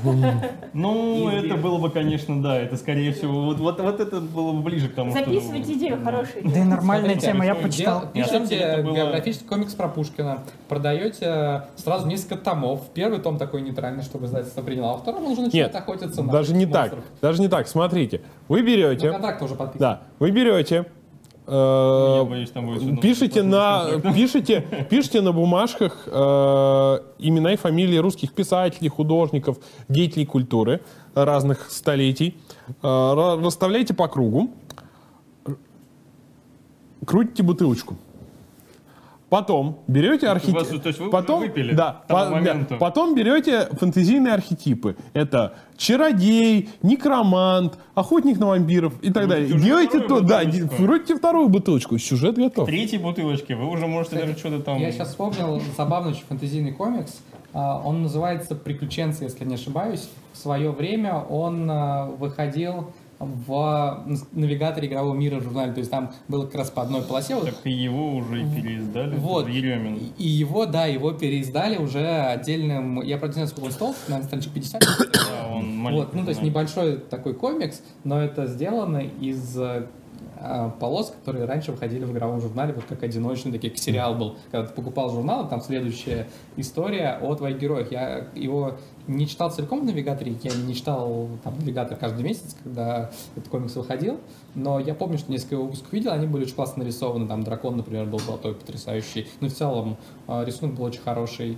ну, это было бы, конечно, да, это, скорее всего, вот, вот, вот это было бы ближе к тому, что... Записывайте идею, хорошая Да и нормальная тема, я почитал. Было- биографический комикс про Пушкина, продаете сразу несколько томов. Первый том такой нейтральный, чтобы издательство приняло, а второй уже начинает охотиться на даже не так. Даже не так. Смотрите, вы берете... контракт уже подписан. Да, вы берете... э, Я боюсь, там будет всё Пишите на, пишите, пишите на бумажках э, имена и фамилии русских писателей, художников, деятелей культуры разных столетий. Э, ра- расставляйте по кругу. Крутите бутылочку. Потом берете архетипы. вас, то есть вы уже потом, выпили да, по- да, потом берете фэнтезийные архетипы. Это чародей, некромант, охотник на вампиров и так далее. уже Делайте вторую то, да, бутылочку. де- крутите вторую бутылочку. Сюжет готов. Третьей бутылочки вы уже можете Кстати, даже что-то там... Я сейчас вспомнил забавный очень фэнтезийный комикс. А, Он называется «Приключенцы», если не ошибаюсь. В свое время он а, выходил в навигаторе игрового мира журнале. То есть там было как раз по одной полосе. Так и его уже переиздали. Вот. Еремин. И его, да, его переиздали уже отдельным... Я, сколько он стоил, наверное, страничек 50. Да, он Вот, ну, то есть небольшой такой комикс, но это сделано из э, а, полос, которые раньше выходили в игровом журнале, вот как одиночный, такие, как сериал был. Когда ты покупал журнал, там следующая история о твоих героях. Я его не читал целиком в навигаторе, я не читал там навигатор каждый месяц, когда этот комикс выходил, но я помню, что несколько выпусков видел, они были очень классно нарисованы, там дракон, например, был золотой, потрясающий. Ну, в целом, э, рисунок был очень хороший.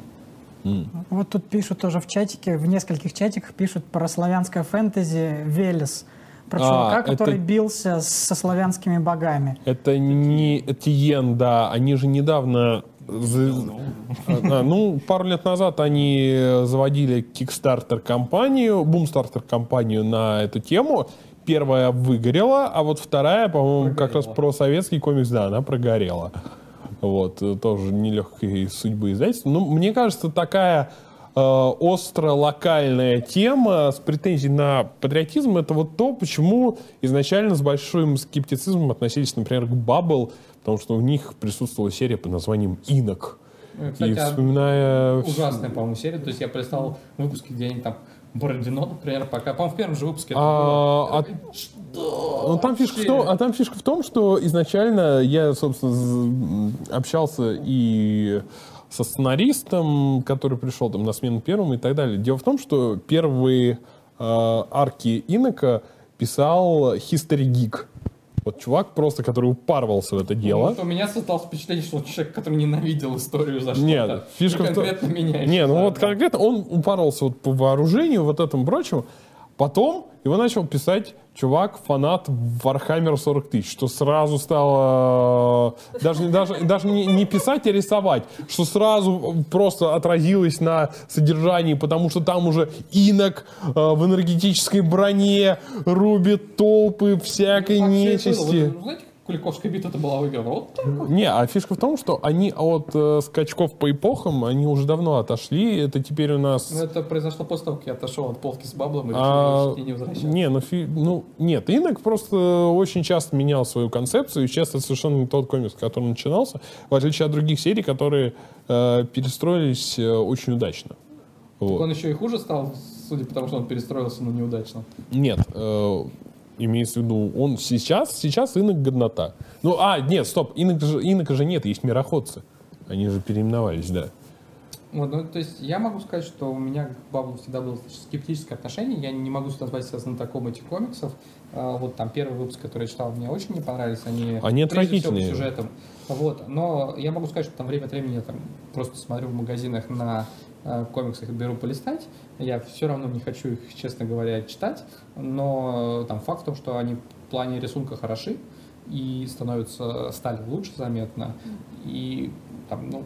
Вот тут пишут тоже в чатике, в нескольких чатиках пишут про славянское фэнтези Велес. Про А, чувака, это- который бился со славянскими богами. Это не Этьен, да. Они же недавно... за- А, ну, пару лет назад они заводили Kickstarter-компанию, Boomstarter-компанию на эту тему. Первая выгорела, а вот вторая, по-моему, как раз про советский комикс, да, она прогорела. Вот, тоже нелегкой судьбы издательства. Ну, мне кажется, такая э, остро-локальная тема с претензией на патриотизм, это вот то, почему изначально с большим скептицизмом относились, например, к Баббл, потому что у них присутствовала серия под названием «Инок». Ну, Кстати, И а вспоминая... ужасная, по-моему, серия. То есть я прислал выпуски, где они там Бородино, например, пока. По-моему, в первом же выпуске это А, было. а- ну, там фишка в том, а там фишка в том, что изначально я, собственно, общался и со сценаристом, который пришел там на смену первому и так далее. Дело в том, что первые э, арки Инока писал History Geek. Вот чувак просто, который упарывался в это дело. Вот у меня создалось впечатление, что он человек, который ненавидел историю за что-то. Нет, фишка И в том... конкретно меня. Не, ну вот конкретно он упоролся вот по вооружению, вот этому прочему. Потом его начал писать чувак, фанат Warhammer 40 тысяч, что сразу стало э, даже, не- даже, даже не, не писать, а рисовать, что сразу просто отразилось на содержании, потому что там уже инок э, в энергетической броне рубит толпы всякой Так всё и было. нечисти. Вот, знаете, Куликовская битва-то была выиграна? Вот так. Не, а фишка в том, что они от э, скачков по эпохам, они уже давно отошли. Это теперь у нас... Ну, это произошло после того, как я отошел от полки с баблом и решил А, не возвращаться. не, ну, фи- ну, нет, Инок просто очень часто менял свою концепцию, и сейчас это совершенно не тот комикс, который начинался, в отличие от других серий, которые э, перестроились э, очень удачно. Так Вот. он еще и хуже стал, судя по тому, что он перестроился, но неудачно. Нет, э, имеется в виду, он сейчас, сейчас Инок годнота. Ну, а, нет, стоп, Инок же, Инока же нет, есть мироходцы. Они же переименовались, да. Вот, ну, то есть я могу сказать, что у меня к Баблу всегда было скептическое отношение. Я не могу назвать себя знатоком этих комиксов. А, вот там первый выпуск, который я читал, мне очень не понравились. Они, Они прежде всего, отвратительные. сюжетам. Вот. Но я могу сказать, что там время от времени я там просто смотрю в магазинах на э, комиксах и беру полистать. Я все равно не хочу их, честно говоря, читать. Но э, там факт в том, что они в плане рисунка хороши и становятся, стали лучше заметно. И там, ну,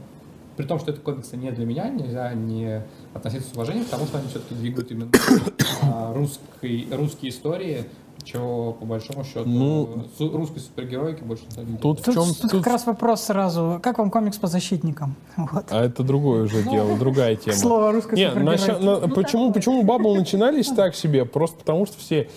при том, что это комиксы не для меня, нельзя не относиться с уважением к тому, что они все-таки двигают именно а, русской, русские истории, чего по большому счету Ну, русской супергероики больше не. Тут в Тут, чем... тут как раз вопрос сразу. Как вам комикс по защитникам? Вот. А это другое уже дело, другая тема. Слово русской Не, супергеройки. нача- на- почему, почему Бабл начинались так себе? Просто потому, что все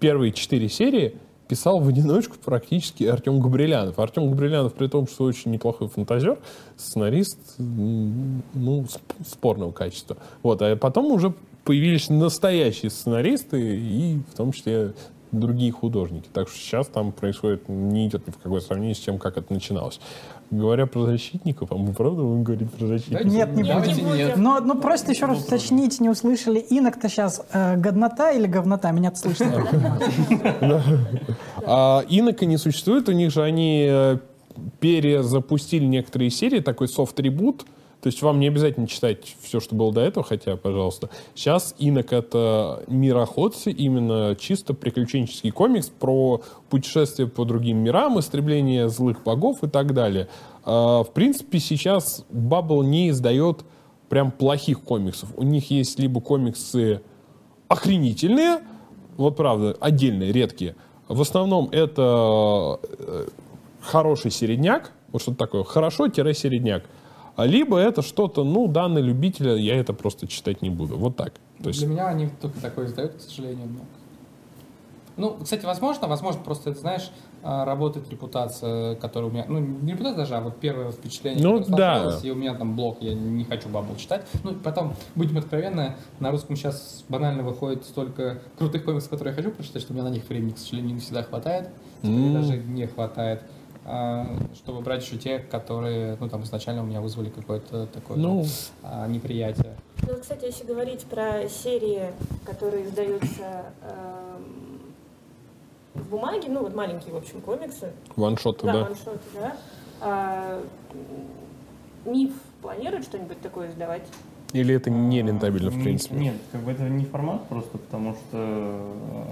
первые четыре серии писал в одиночку практически Артем Габрилянов. Артем Габрилянов, при том, что очень неплохой фантазер, сценарист, ну, сп- спорного качества. Вот, а потом уже появились настоящие сценаристы и в том числе другие художники. Так что сейчас там происходит, не идет ни в какое сравнение с тем, как это начиналось. Говоря про защитников, а мы правда будем говорить про защитников? Нет, не Давайте будем. нет. Но, но просто еще раз уточнить, не услышали. Инок-то сейчас э, годнота или говнота? Меня-то слышно. А Инока не существует, у них же они э, перезапустили некоторые серии, такой софт-ребут, то есть вам не обязательно читать все, что было до этого, хотя, пожалуйста. Сейчас Инок — это мироходцы, именно чисто приключенческий комикс про путешествие по другим мирам, истребление злых богов и так далее. А, В принципе, сейчас Баббл не издает прям плохих комиксов. У них есть либо комиксы охренительные, вот правда, отдельные, редкие. В основном это э, хороший середняк, вот что-то такое, хорошо-середняк. А Либо это что-то, ну, да, на любителя, я это просто читать не буду. Вот так. То есть, Для меня они только такое издают, к сожалению. но- Ну, кстати, возможно, возможно, просто, это, знаешь, а, работает репутация, которая у меня, ну, не репутация даже, а вот первое впечатление, Ну, да. и у меня там блог, я не хочу бабл читать. Ну, и потом, будем откровенны, на русском сейчас банально выходит столько крутых комиксов, которые я хочу прочитать, что у меня на них времени, к сожалению, не всегда хватает, М. даже не хватает, чтобы брать еще те, которые, ну, там, изначально у меня вызвали какое-то такое ну, а, неприятие. Ну, кстати, если говорить про серии, которые издаются эм, в бумаге, ну вот маленькие, в общем, комиксы, ваншоты, да, да. ваншоты, да, а, Миф планирует что-нибудь такое издавать? Или это не рентабельно, в принципе? Нет, как бы это не формат просто, потому что э,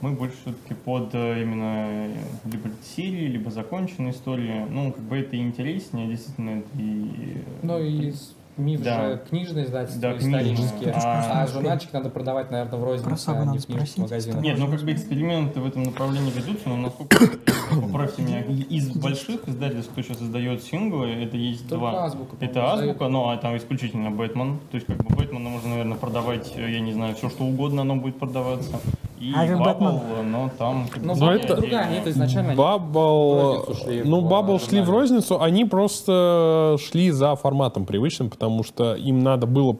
мы больше все-таки под э, именно э, либо серии, либо законченные истории. Ну, как бы это и интереснее, действительно, это и... э, Ну и с- миф Да. же книжное издательство, Да, исторические. А- А, журнальчик надо продавать, наверное, в рознице, Сагу а не в книжных магазинах. Нет, ну как бы эксперименты в этом направлении ведутся, но насколько, поправьте меня, из больших издательств, кто сейчас издает синглы, это есть Только два. Азбука, Это азбука, но а там исключительно Бэтмен. То есть как бы Бэтмена можно, наверное, продавать, э, я не знаю, все что угодно оно будет продаваться. И А Баббл, но там... Ну, Ну, более это- другая, они это изначально... Баббл, розницу шли ну, Баббл шли в розницу, они просто шли за форматом привычным, потому что им надо было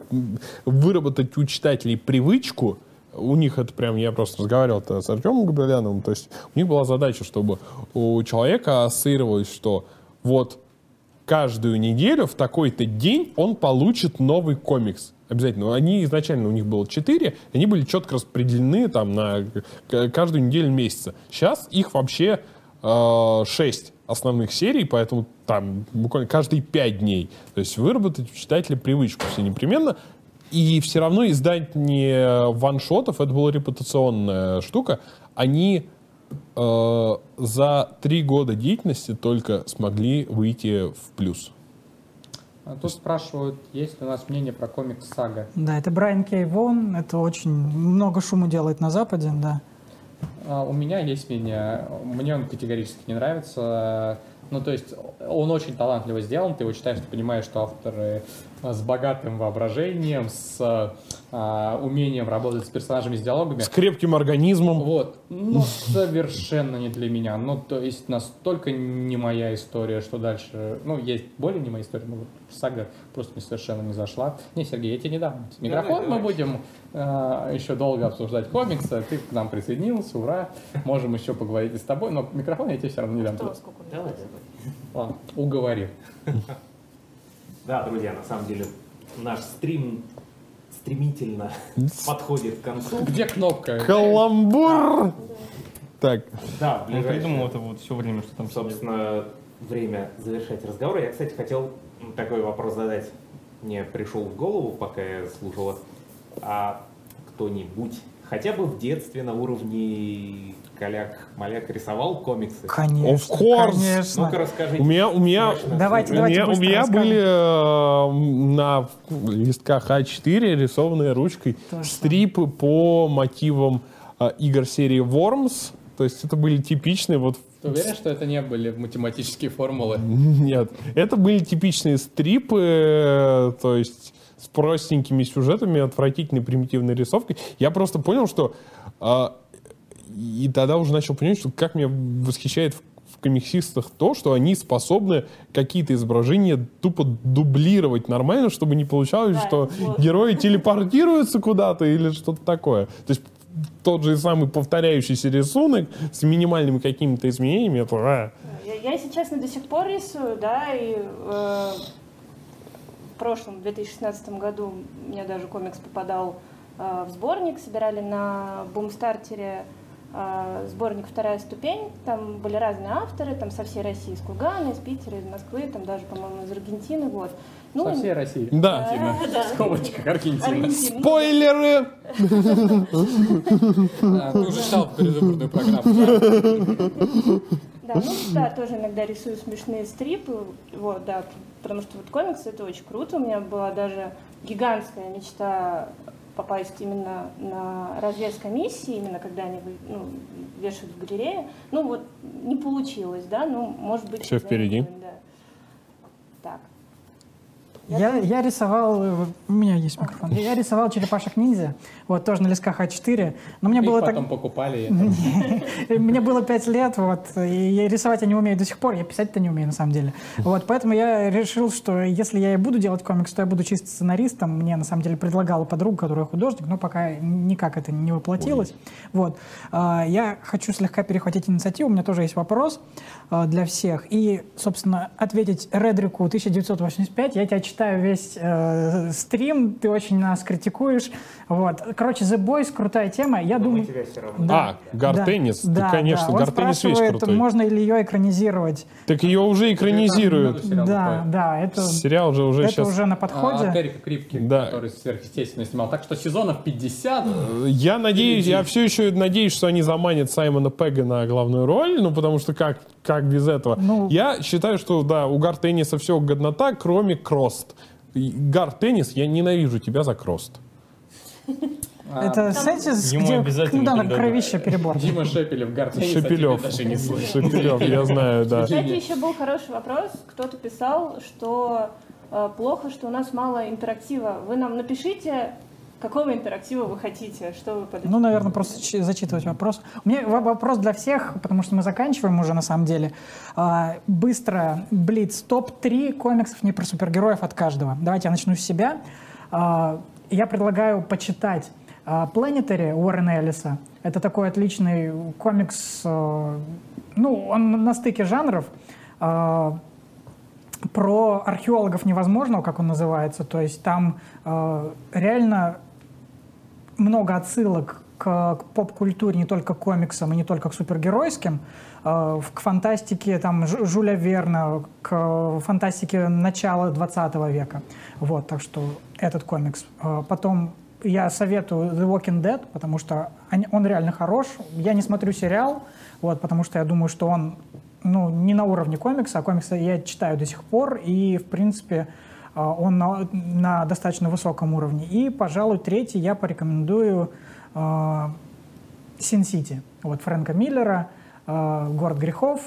выработать у читателей привычку, у них это прям, я просто разговаривал с Артемом Габриляновым, то есть у них была задача, чтобы у человека ассоциировалось, что вот каждую неделю в такой-то день он получит новый комикс. Обязательно. Они изначально, у них было 4, они были четко распределены там на каждую неделю месяца. Сейчас их вообще 6 основных серий, поэтому там буквально каждые 5 дней. То есть выработать у читателя привычку. Все непременно И все равно издать не ваншотов, это была репутационная штука. Они э, за три года деятельности только смогли выйти в плюс. А Тут спрашивают, есть ли у нас мнение про комикс Сага. Да, это Брайан Кей Вон, это очень много шума делает на Западе, да. А, У меня есть мнение. Мне он категорически не нравится. Ну, то есть, он очень талантливо сделан. Ты его читаешь, ты понимаешь, что авторы а, с богатым воображением, с а, умением работать с персонажами, с диалогами. С крепким организмом. Вот, но совершенно не для меня. Ну, то есть настолько не моя история, что дальше... Ну, есть более не моя история, но вот сага просто мне совершенно не зашла. Не, Сергей, я тебе не дам микрофон, мы будем э, еще долго обсуждать комиксы. Ты к нам присоединился, ура. Можем еще поговорить и с тобой, но микрофон я тебе все равно не дам. Что, сколько Давай. Ладно, уговорил. Да, друзья, на самом деле наш стрим стремительно подходит к концу. Где кнопка? Каламбур! Так, Да, в Он ближайшее- придумал это вот все время, что там собственно, время завершать разговор. Я, кстати, хотел такой вопрос задать. Мне пришел в голову, пока я слушал вас. А кто-нибудь, хотя бы в детстве на уровне коляк-маляк рисовал комиксы? Конечно, Of course. конечно. Ну-ка расскажите. у меня, у меня. Давайте, у давайте меня, у меня были э, на листках А4 рисованные ручкой То же стрипы по мотивам э, игр серии Worms. То есть это были типичные вот Ты уверен, что это не были математические формулы? Нет, это были типичные стрипы, э, то есть с простенькими сюжетами, отвратительной примитивной рисовкой. Я просто понял, что... а, и тогда уже начал понимать, что как меня восхищает в, в комиксистах то, что они способны какие-то изображения тупо дублировать нормально, чтобы не получалось, Да, что сложно. герои телепортируются куда-то или что-то такое. То есть тот же самый повторяющийся рисунок с минимальными какими-то изменениями, это... а, Я, я, если до сих пор рисую, да, и э, в прошлом, в 2016 году, у меня даже комикс попадал э, в сборник, собирали на бумстартере э, сборник «Вторая ступень», там были разные авторы, там со всей России, из Кургана, из Питера, из Москвы, там даже, по-моему, из Аргентины, вот. Ну, Со всей России. Да. да, В скобочках Аргентина. Аргентина. Спойлеры! А, Ты уже читал предвыборную программу. Да, ну да, тоже иногда рисую смешные стрипы, вот, да, потому что вот комиксы это очень круто. У меня была даже гигантская мечта попасть именно на развес комиссии, именно когда они ну, вешают в галерее. Ну вот не получилось, да, ну может быть. Всё впереди. да. Так. Я, я рисовал, у меня есть микрофон, я рисовал черепашек ниндзя, вот тоже на листках А4, но мне Их было так... потом покупали. Мне было пять лет, вот, и рисовать я не умею до сих пор, я писать-то не умею на самом деле. Вот, поэтому я решил, что если я и буду делать комикс, то я буду чисто сценаристом. Мне на самом деле предлагала подруга, которая художник, но пока никак это не воплотилось. Вот. А, Я хочу слегка перехватить инициативу, у меня тоже есть вопрос а, для всех. И, собственно, ответить Редрику 1985, я тебя читаю весь э, стрим, ты очень нас критикуешь. Вот. Короче, The Boys крутая тема. Я Но мы думаю... тебя все равно. Да, А, Гартеннис? да, Да, конечно, да. Он Гартеннис весь крутой. можно ли ее экранизировать. Так ее уже экранизируют. Сериал да, да, это, Сериал же уже это сейчас... уже на А, подходе. От Эрика Крипки, Да. который сверхъестественно снимал. Так что сезонов 50. Я надеюсь, я все еще надеюсь, что они заманят Саймона Пегга на главную роль, ну потому что как, как без этого? Ну- Я считаю, что да, у Гар Тенниса все годнота, кроме Крост. Гар Теннис, я ненавижу тебя за Крост. это, знаете, с- Ему где, обязательно ну да, на дадут. кровище перебор. Дима Шепелев, Гартенис, Шепелев. даже не слышал. Шепелев, я знаю, да. Кстати, еще был хороший вопрос. Кто-то писал, что э, плохо, что у нас мало интерактива. Вы нам напишите, какого интерактива вы хотите, что вы под Ну, наверное, просто чи- зачитывать вопрос. У меня во- вопрос для всех, потому что мы заканчиваем уже на самом деле. А, быстро, Блиц, топ-3 комиксов не про супергероев от каждого. Давайте я начну с себя. А, я предлагаю почитать а, Planetary Уоррена Эллиса. Это такой отличный комикс, э, ну, он на стыке жанров. А, про археологов невозможного, как он называется. То есть там реально много отсылок к, к поп-культуре, не только к комиксам и не только к супергеройским, э, к фантастике там, Жюля Верна, к фантастике начала 20 века. Вот, так что этот комикс. Э, потом я советую The Walking Dead, потому что он реально хорош. Я не смотрю сериал, вот, потому что я думаю, что он ну, не на уровне комикса, а комиксы я читаю до сих пор, и, в принципе, а, он на, на достаточно высоком уровне. И, пожалуй, третий я порекомендую Син-Сити. Uh, вот Фрэнка Миллера, uh, «Город грехов».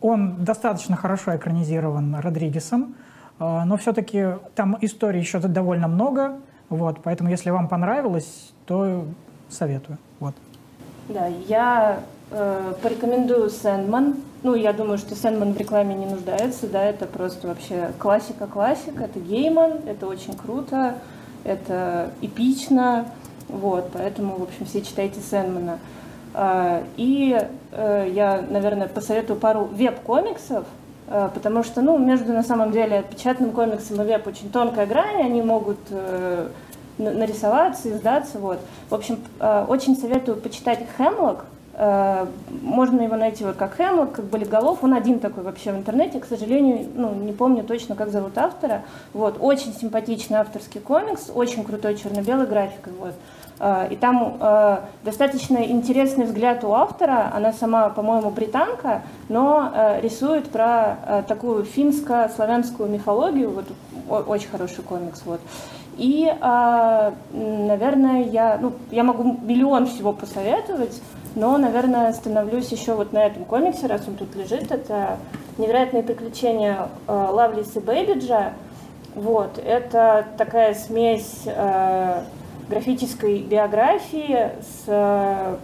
Он достаточно хорошо экранизирован Родригесом, но все-таки там истории еще довольно много, вот, поэтому если вам понравилось, то советую. Вот. Да, я порекомендую «Сэндман», ну, я думаю, что Сэндман в рекламе не нуждается, да, это просто вообще классика-классика, это гейман, это очень круто, это эпично, вот, поэтому, в общем, все читайте Сэндмана. А, и э, я, наверное, посоветую пару веб-комиксов, э, потому что, ну, между, на самом деле, печатным комиксом и веб очень тонкая грань, они могут э, нарисоваться, издаться, вот. В общем, очень советую почитать «Хемлок», Э, можно его найти вот как Хэмлок, как Болиголов. Он один такой вообще в интернете. К сожалению, ну, не помню точно, как зовут автора. Вот. Очень симпатичный авторский комикс, очень крутой черно-белый график. Вот. Э, и там э, достаточно интересный взгляд у автора. Она сама, по-моему, британка, но э, рисует про э, такую финско-славянскую мифологию. Вот, очень хороший комикс. Вот. И, э, наверное, я, ну, я могу миллион всего посоветовать. Но, наверное, остановлюсь еще вот на этом комиксе, раз он тут лежит. Это «Невероятные приключения э, Лавлиса Бэйбиджа». Вот, это такая смесь э, графической биографии с э,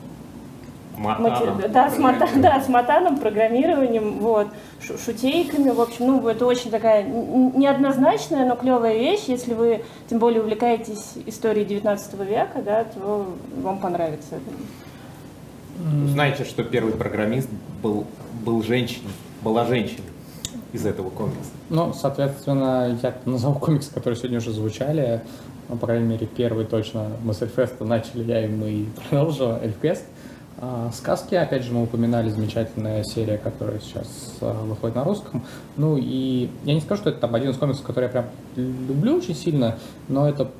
Матаном. Да, с, мата, да, с матаном, программированием, вот, шутейками, в общем, ну, это очень такая неоднозначная, но клевая вещь. Если вы, тем более, увлекаетесь историей 19 века, да, то вам понравится это. Знаете, что первый программист был, был женщиной, была женщина из этого комикса. Ну, соответственно, я назову комиксы, которые сегодня уже звучали. Ну, по крайней мере, первый точно мы с Эльфеста начали, я и мы и продолжим Эльфест. А, сказки, опять же, мы упоминали замечательная серия, которая сейчас а, выходит на русском. Ну и я не скажу, что это там один из комиксов, который я прям люблю очень сильно, но это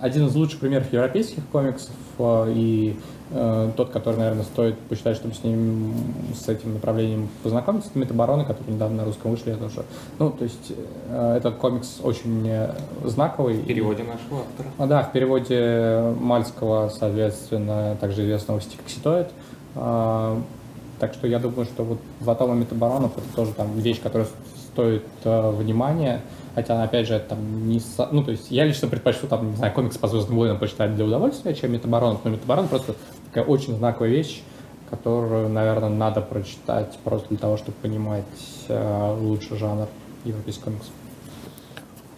один из лучших примеров европейских комиксов, а, и тот, который, наверное, стоит посчитать, чтобы с ним, с этим направлением познакомиться, это Метабороны, которые недавно на русском вышли, это уже, ну, то есть э, этот комикс очень э, знаковый. В переводе нашего автора. А, да, в переводе Мальского, соответственно, также известного Стикситоид. Так что я думаю, что вот Златома Метаборонов это тоже там вещь, которая стоит внимания. Хотя, опять же, это там не... Со... Ну, то есть я лично предпочту там, не знаю, комикс по Звездным войнам почитать для удовольствия, чем Метаборонов. Но Метаборон просто такая очень знаковая вещь, которую, наверное, надо прочитать просто для того, чтобы понимать э, лучше жанр европейских комиксов.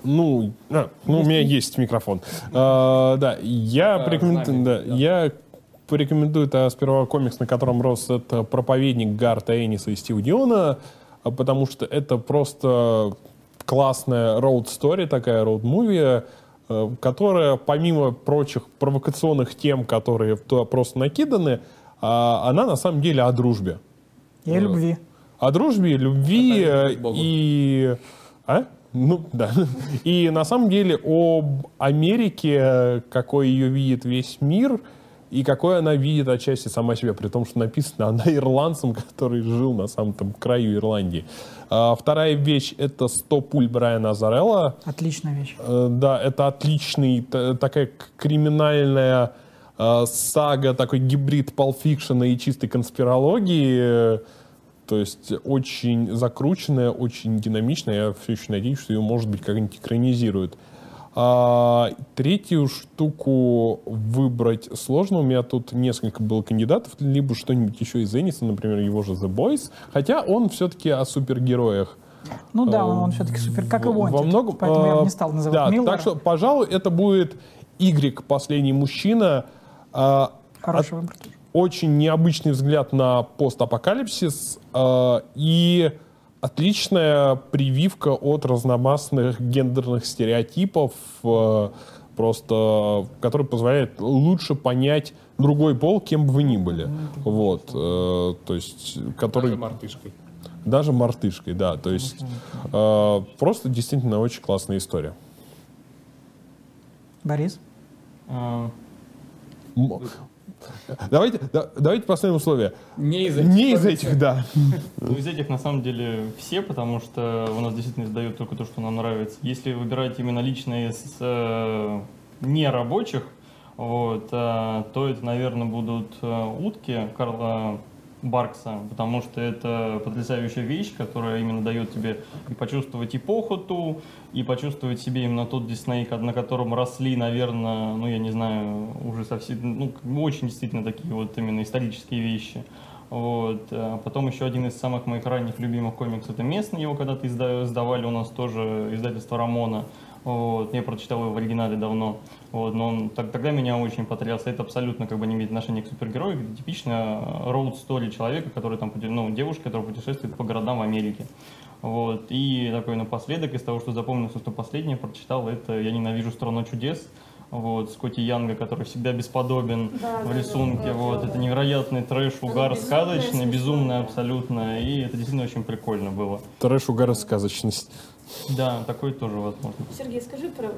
Ну, а, ну, у меня есть микрофон. А, да, я Да, порекомендую, знамя, да, да. я порекомендую это сперва комикс, на котором рос это проповедник Гарта Энниса и Стива Диона, а, потому что это просто классная роуд-стори, такая роуд-муви, э, которая, помимо прочих провокационных тем, которые туда просто накиданы, а, она на самом деле о дружбе. И о любви. О дружбе, любви э, и... А? Ну, да. И на самом деле об Америке, какой ее видит весь мир, и какой она видит отчасти сама себя, при том, что написана она ирландцем, который жил на самом там краю Ирландии. А, Вторая вещь — это «100 пуль» Брайана Азарелла. Отличная вещь. Э, Да, это отличный, такая криминальная э, сага, такой гибрид Fiction и чистой конспирологии. То есть очень закрученная, очень динамичная. Я все еще надеюсь, что ее, может быть, как-нибудь экранизируют. А, третью штуку выбрать сложно. У меня тут несколько было кандидатов. Либо что-нибудь еще из Энниса, например, его же The Boys. Хотя он все-таки о супергероях. Ну да, он, он все-таки супер, как и Вонтед. Во многом, Поэтому я э, бы не стал называть да, Миллера. так что, пожалуй, это будет Y, последний мужчина. э, Хороший выбор. очень необычный взгляд на постапокалипсис э, и отличная прививка от разномастных гендерных стереотипов, э, просто, который позволяет лучше понять другой пол, кем бы вы ни были. Вот. э, то есть, который... Даже мартышкой. Даже мартышкой, да. То есть, э, просто действительно очень классная история. Борис? Давайте, да- давайте поставим условия. Не из Не из этих, да. Ну, из этих, на самом деле, все, потому что у нас действительно издают только то, что нам нравится. Если выбирать именно личные с э, нерабочих, вот, э, то это, наверное, будут э, утки Карла Баркса, потому что это потрясающая вещь, которая именно дает тебе и почувствовать эпоху ту, и почувствовать себе именно тот Дисней, на котором росли, наверное, ну, я не знаю, уже совсем, ну, очень действительно такие вот именно исторические вещи. Вот. а Потом еще один из самых моих ранних любимых комиксов это местный, его когда-то изда- издавали у нас тоже издательство Рамона. Вот. Я прочитал его в оригинале давно. Вот. Но он так- тогда меня очень потряс. Это абсолютно как бы не имеет отношения к супергерою, это типичная роуд стори человека, который там, ну, девушка, которая путешествует по городам в Америке. Вот. И такой напоследок из того, что запомнился, что последнее прочитал, это «Я ненавижу страну чудес». Вот, Скотти Янга, который всегда бесподобен Да, в рисунке. да, вот, да, это невероятный трэш, угар, безумное, сказочный, безумный абсолютно. И это действительно очень прикольно было. Трэш, угар сказочность. Да, такое тоже возможно. Сергей, скажи про...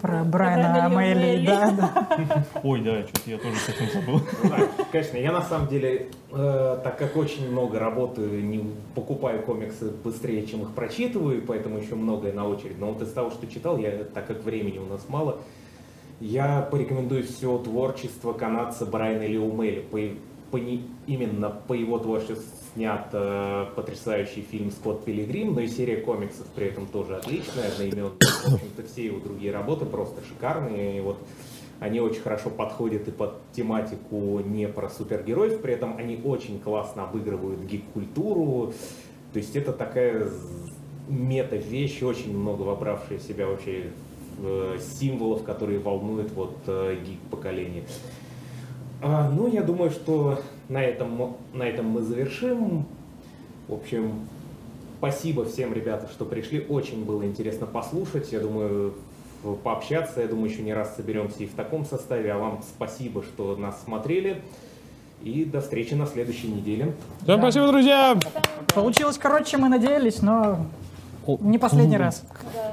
Про Брайана Амелли, да, да. Ой, да, что-то я тоже совсем забыл. Ну да, конечно, я на самом деле, э, так как очень много работаю, не покупаю комиксы быстрее, чем их прочитываю, поэтому еще многое на очередь. Но вот из того, что читал, я, так как времени у нас мало, я порекомендую все творчество канадца Брайана Леумели. По, не- именно по его творчеству снят э, потрясающий фильм «Скотт Пилигрим», но и серия комиксов при этом тоже отличная, одноименная. В общем-то, все его другие работы просто шикарные. И вот они очень хорошо подходят и под тематику не про супергероев, при этом они очень классно обыгрывают гик-культуру. То есть это такая мета-вещь, очень много вобравшая в себя вообще э, символов, которые волнуют вот э, гик-поколение. А, ну, я думаю, что на этом, на этом мы завершим. В общем, спасибо всем, ребята, что пришли. Очень было интересно послушать. Я думаю, пообщаться. Я думаю, еще не раз соберемся и в таком составе. А вам спасибо, что нас смотрели. И до встречи на следующей неделе. Всем спасибо, друзья! Получилось короче, чем мы надеялись, но О, не последний раз. Да.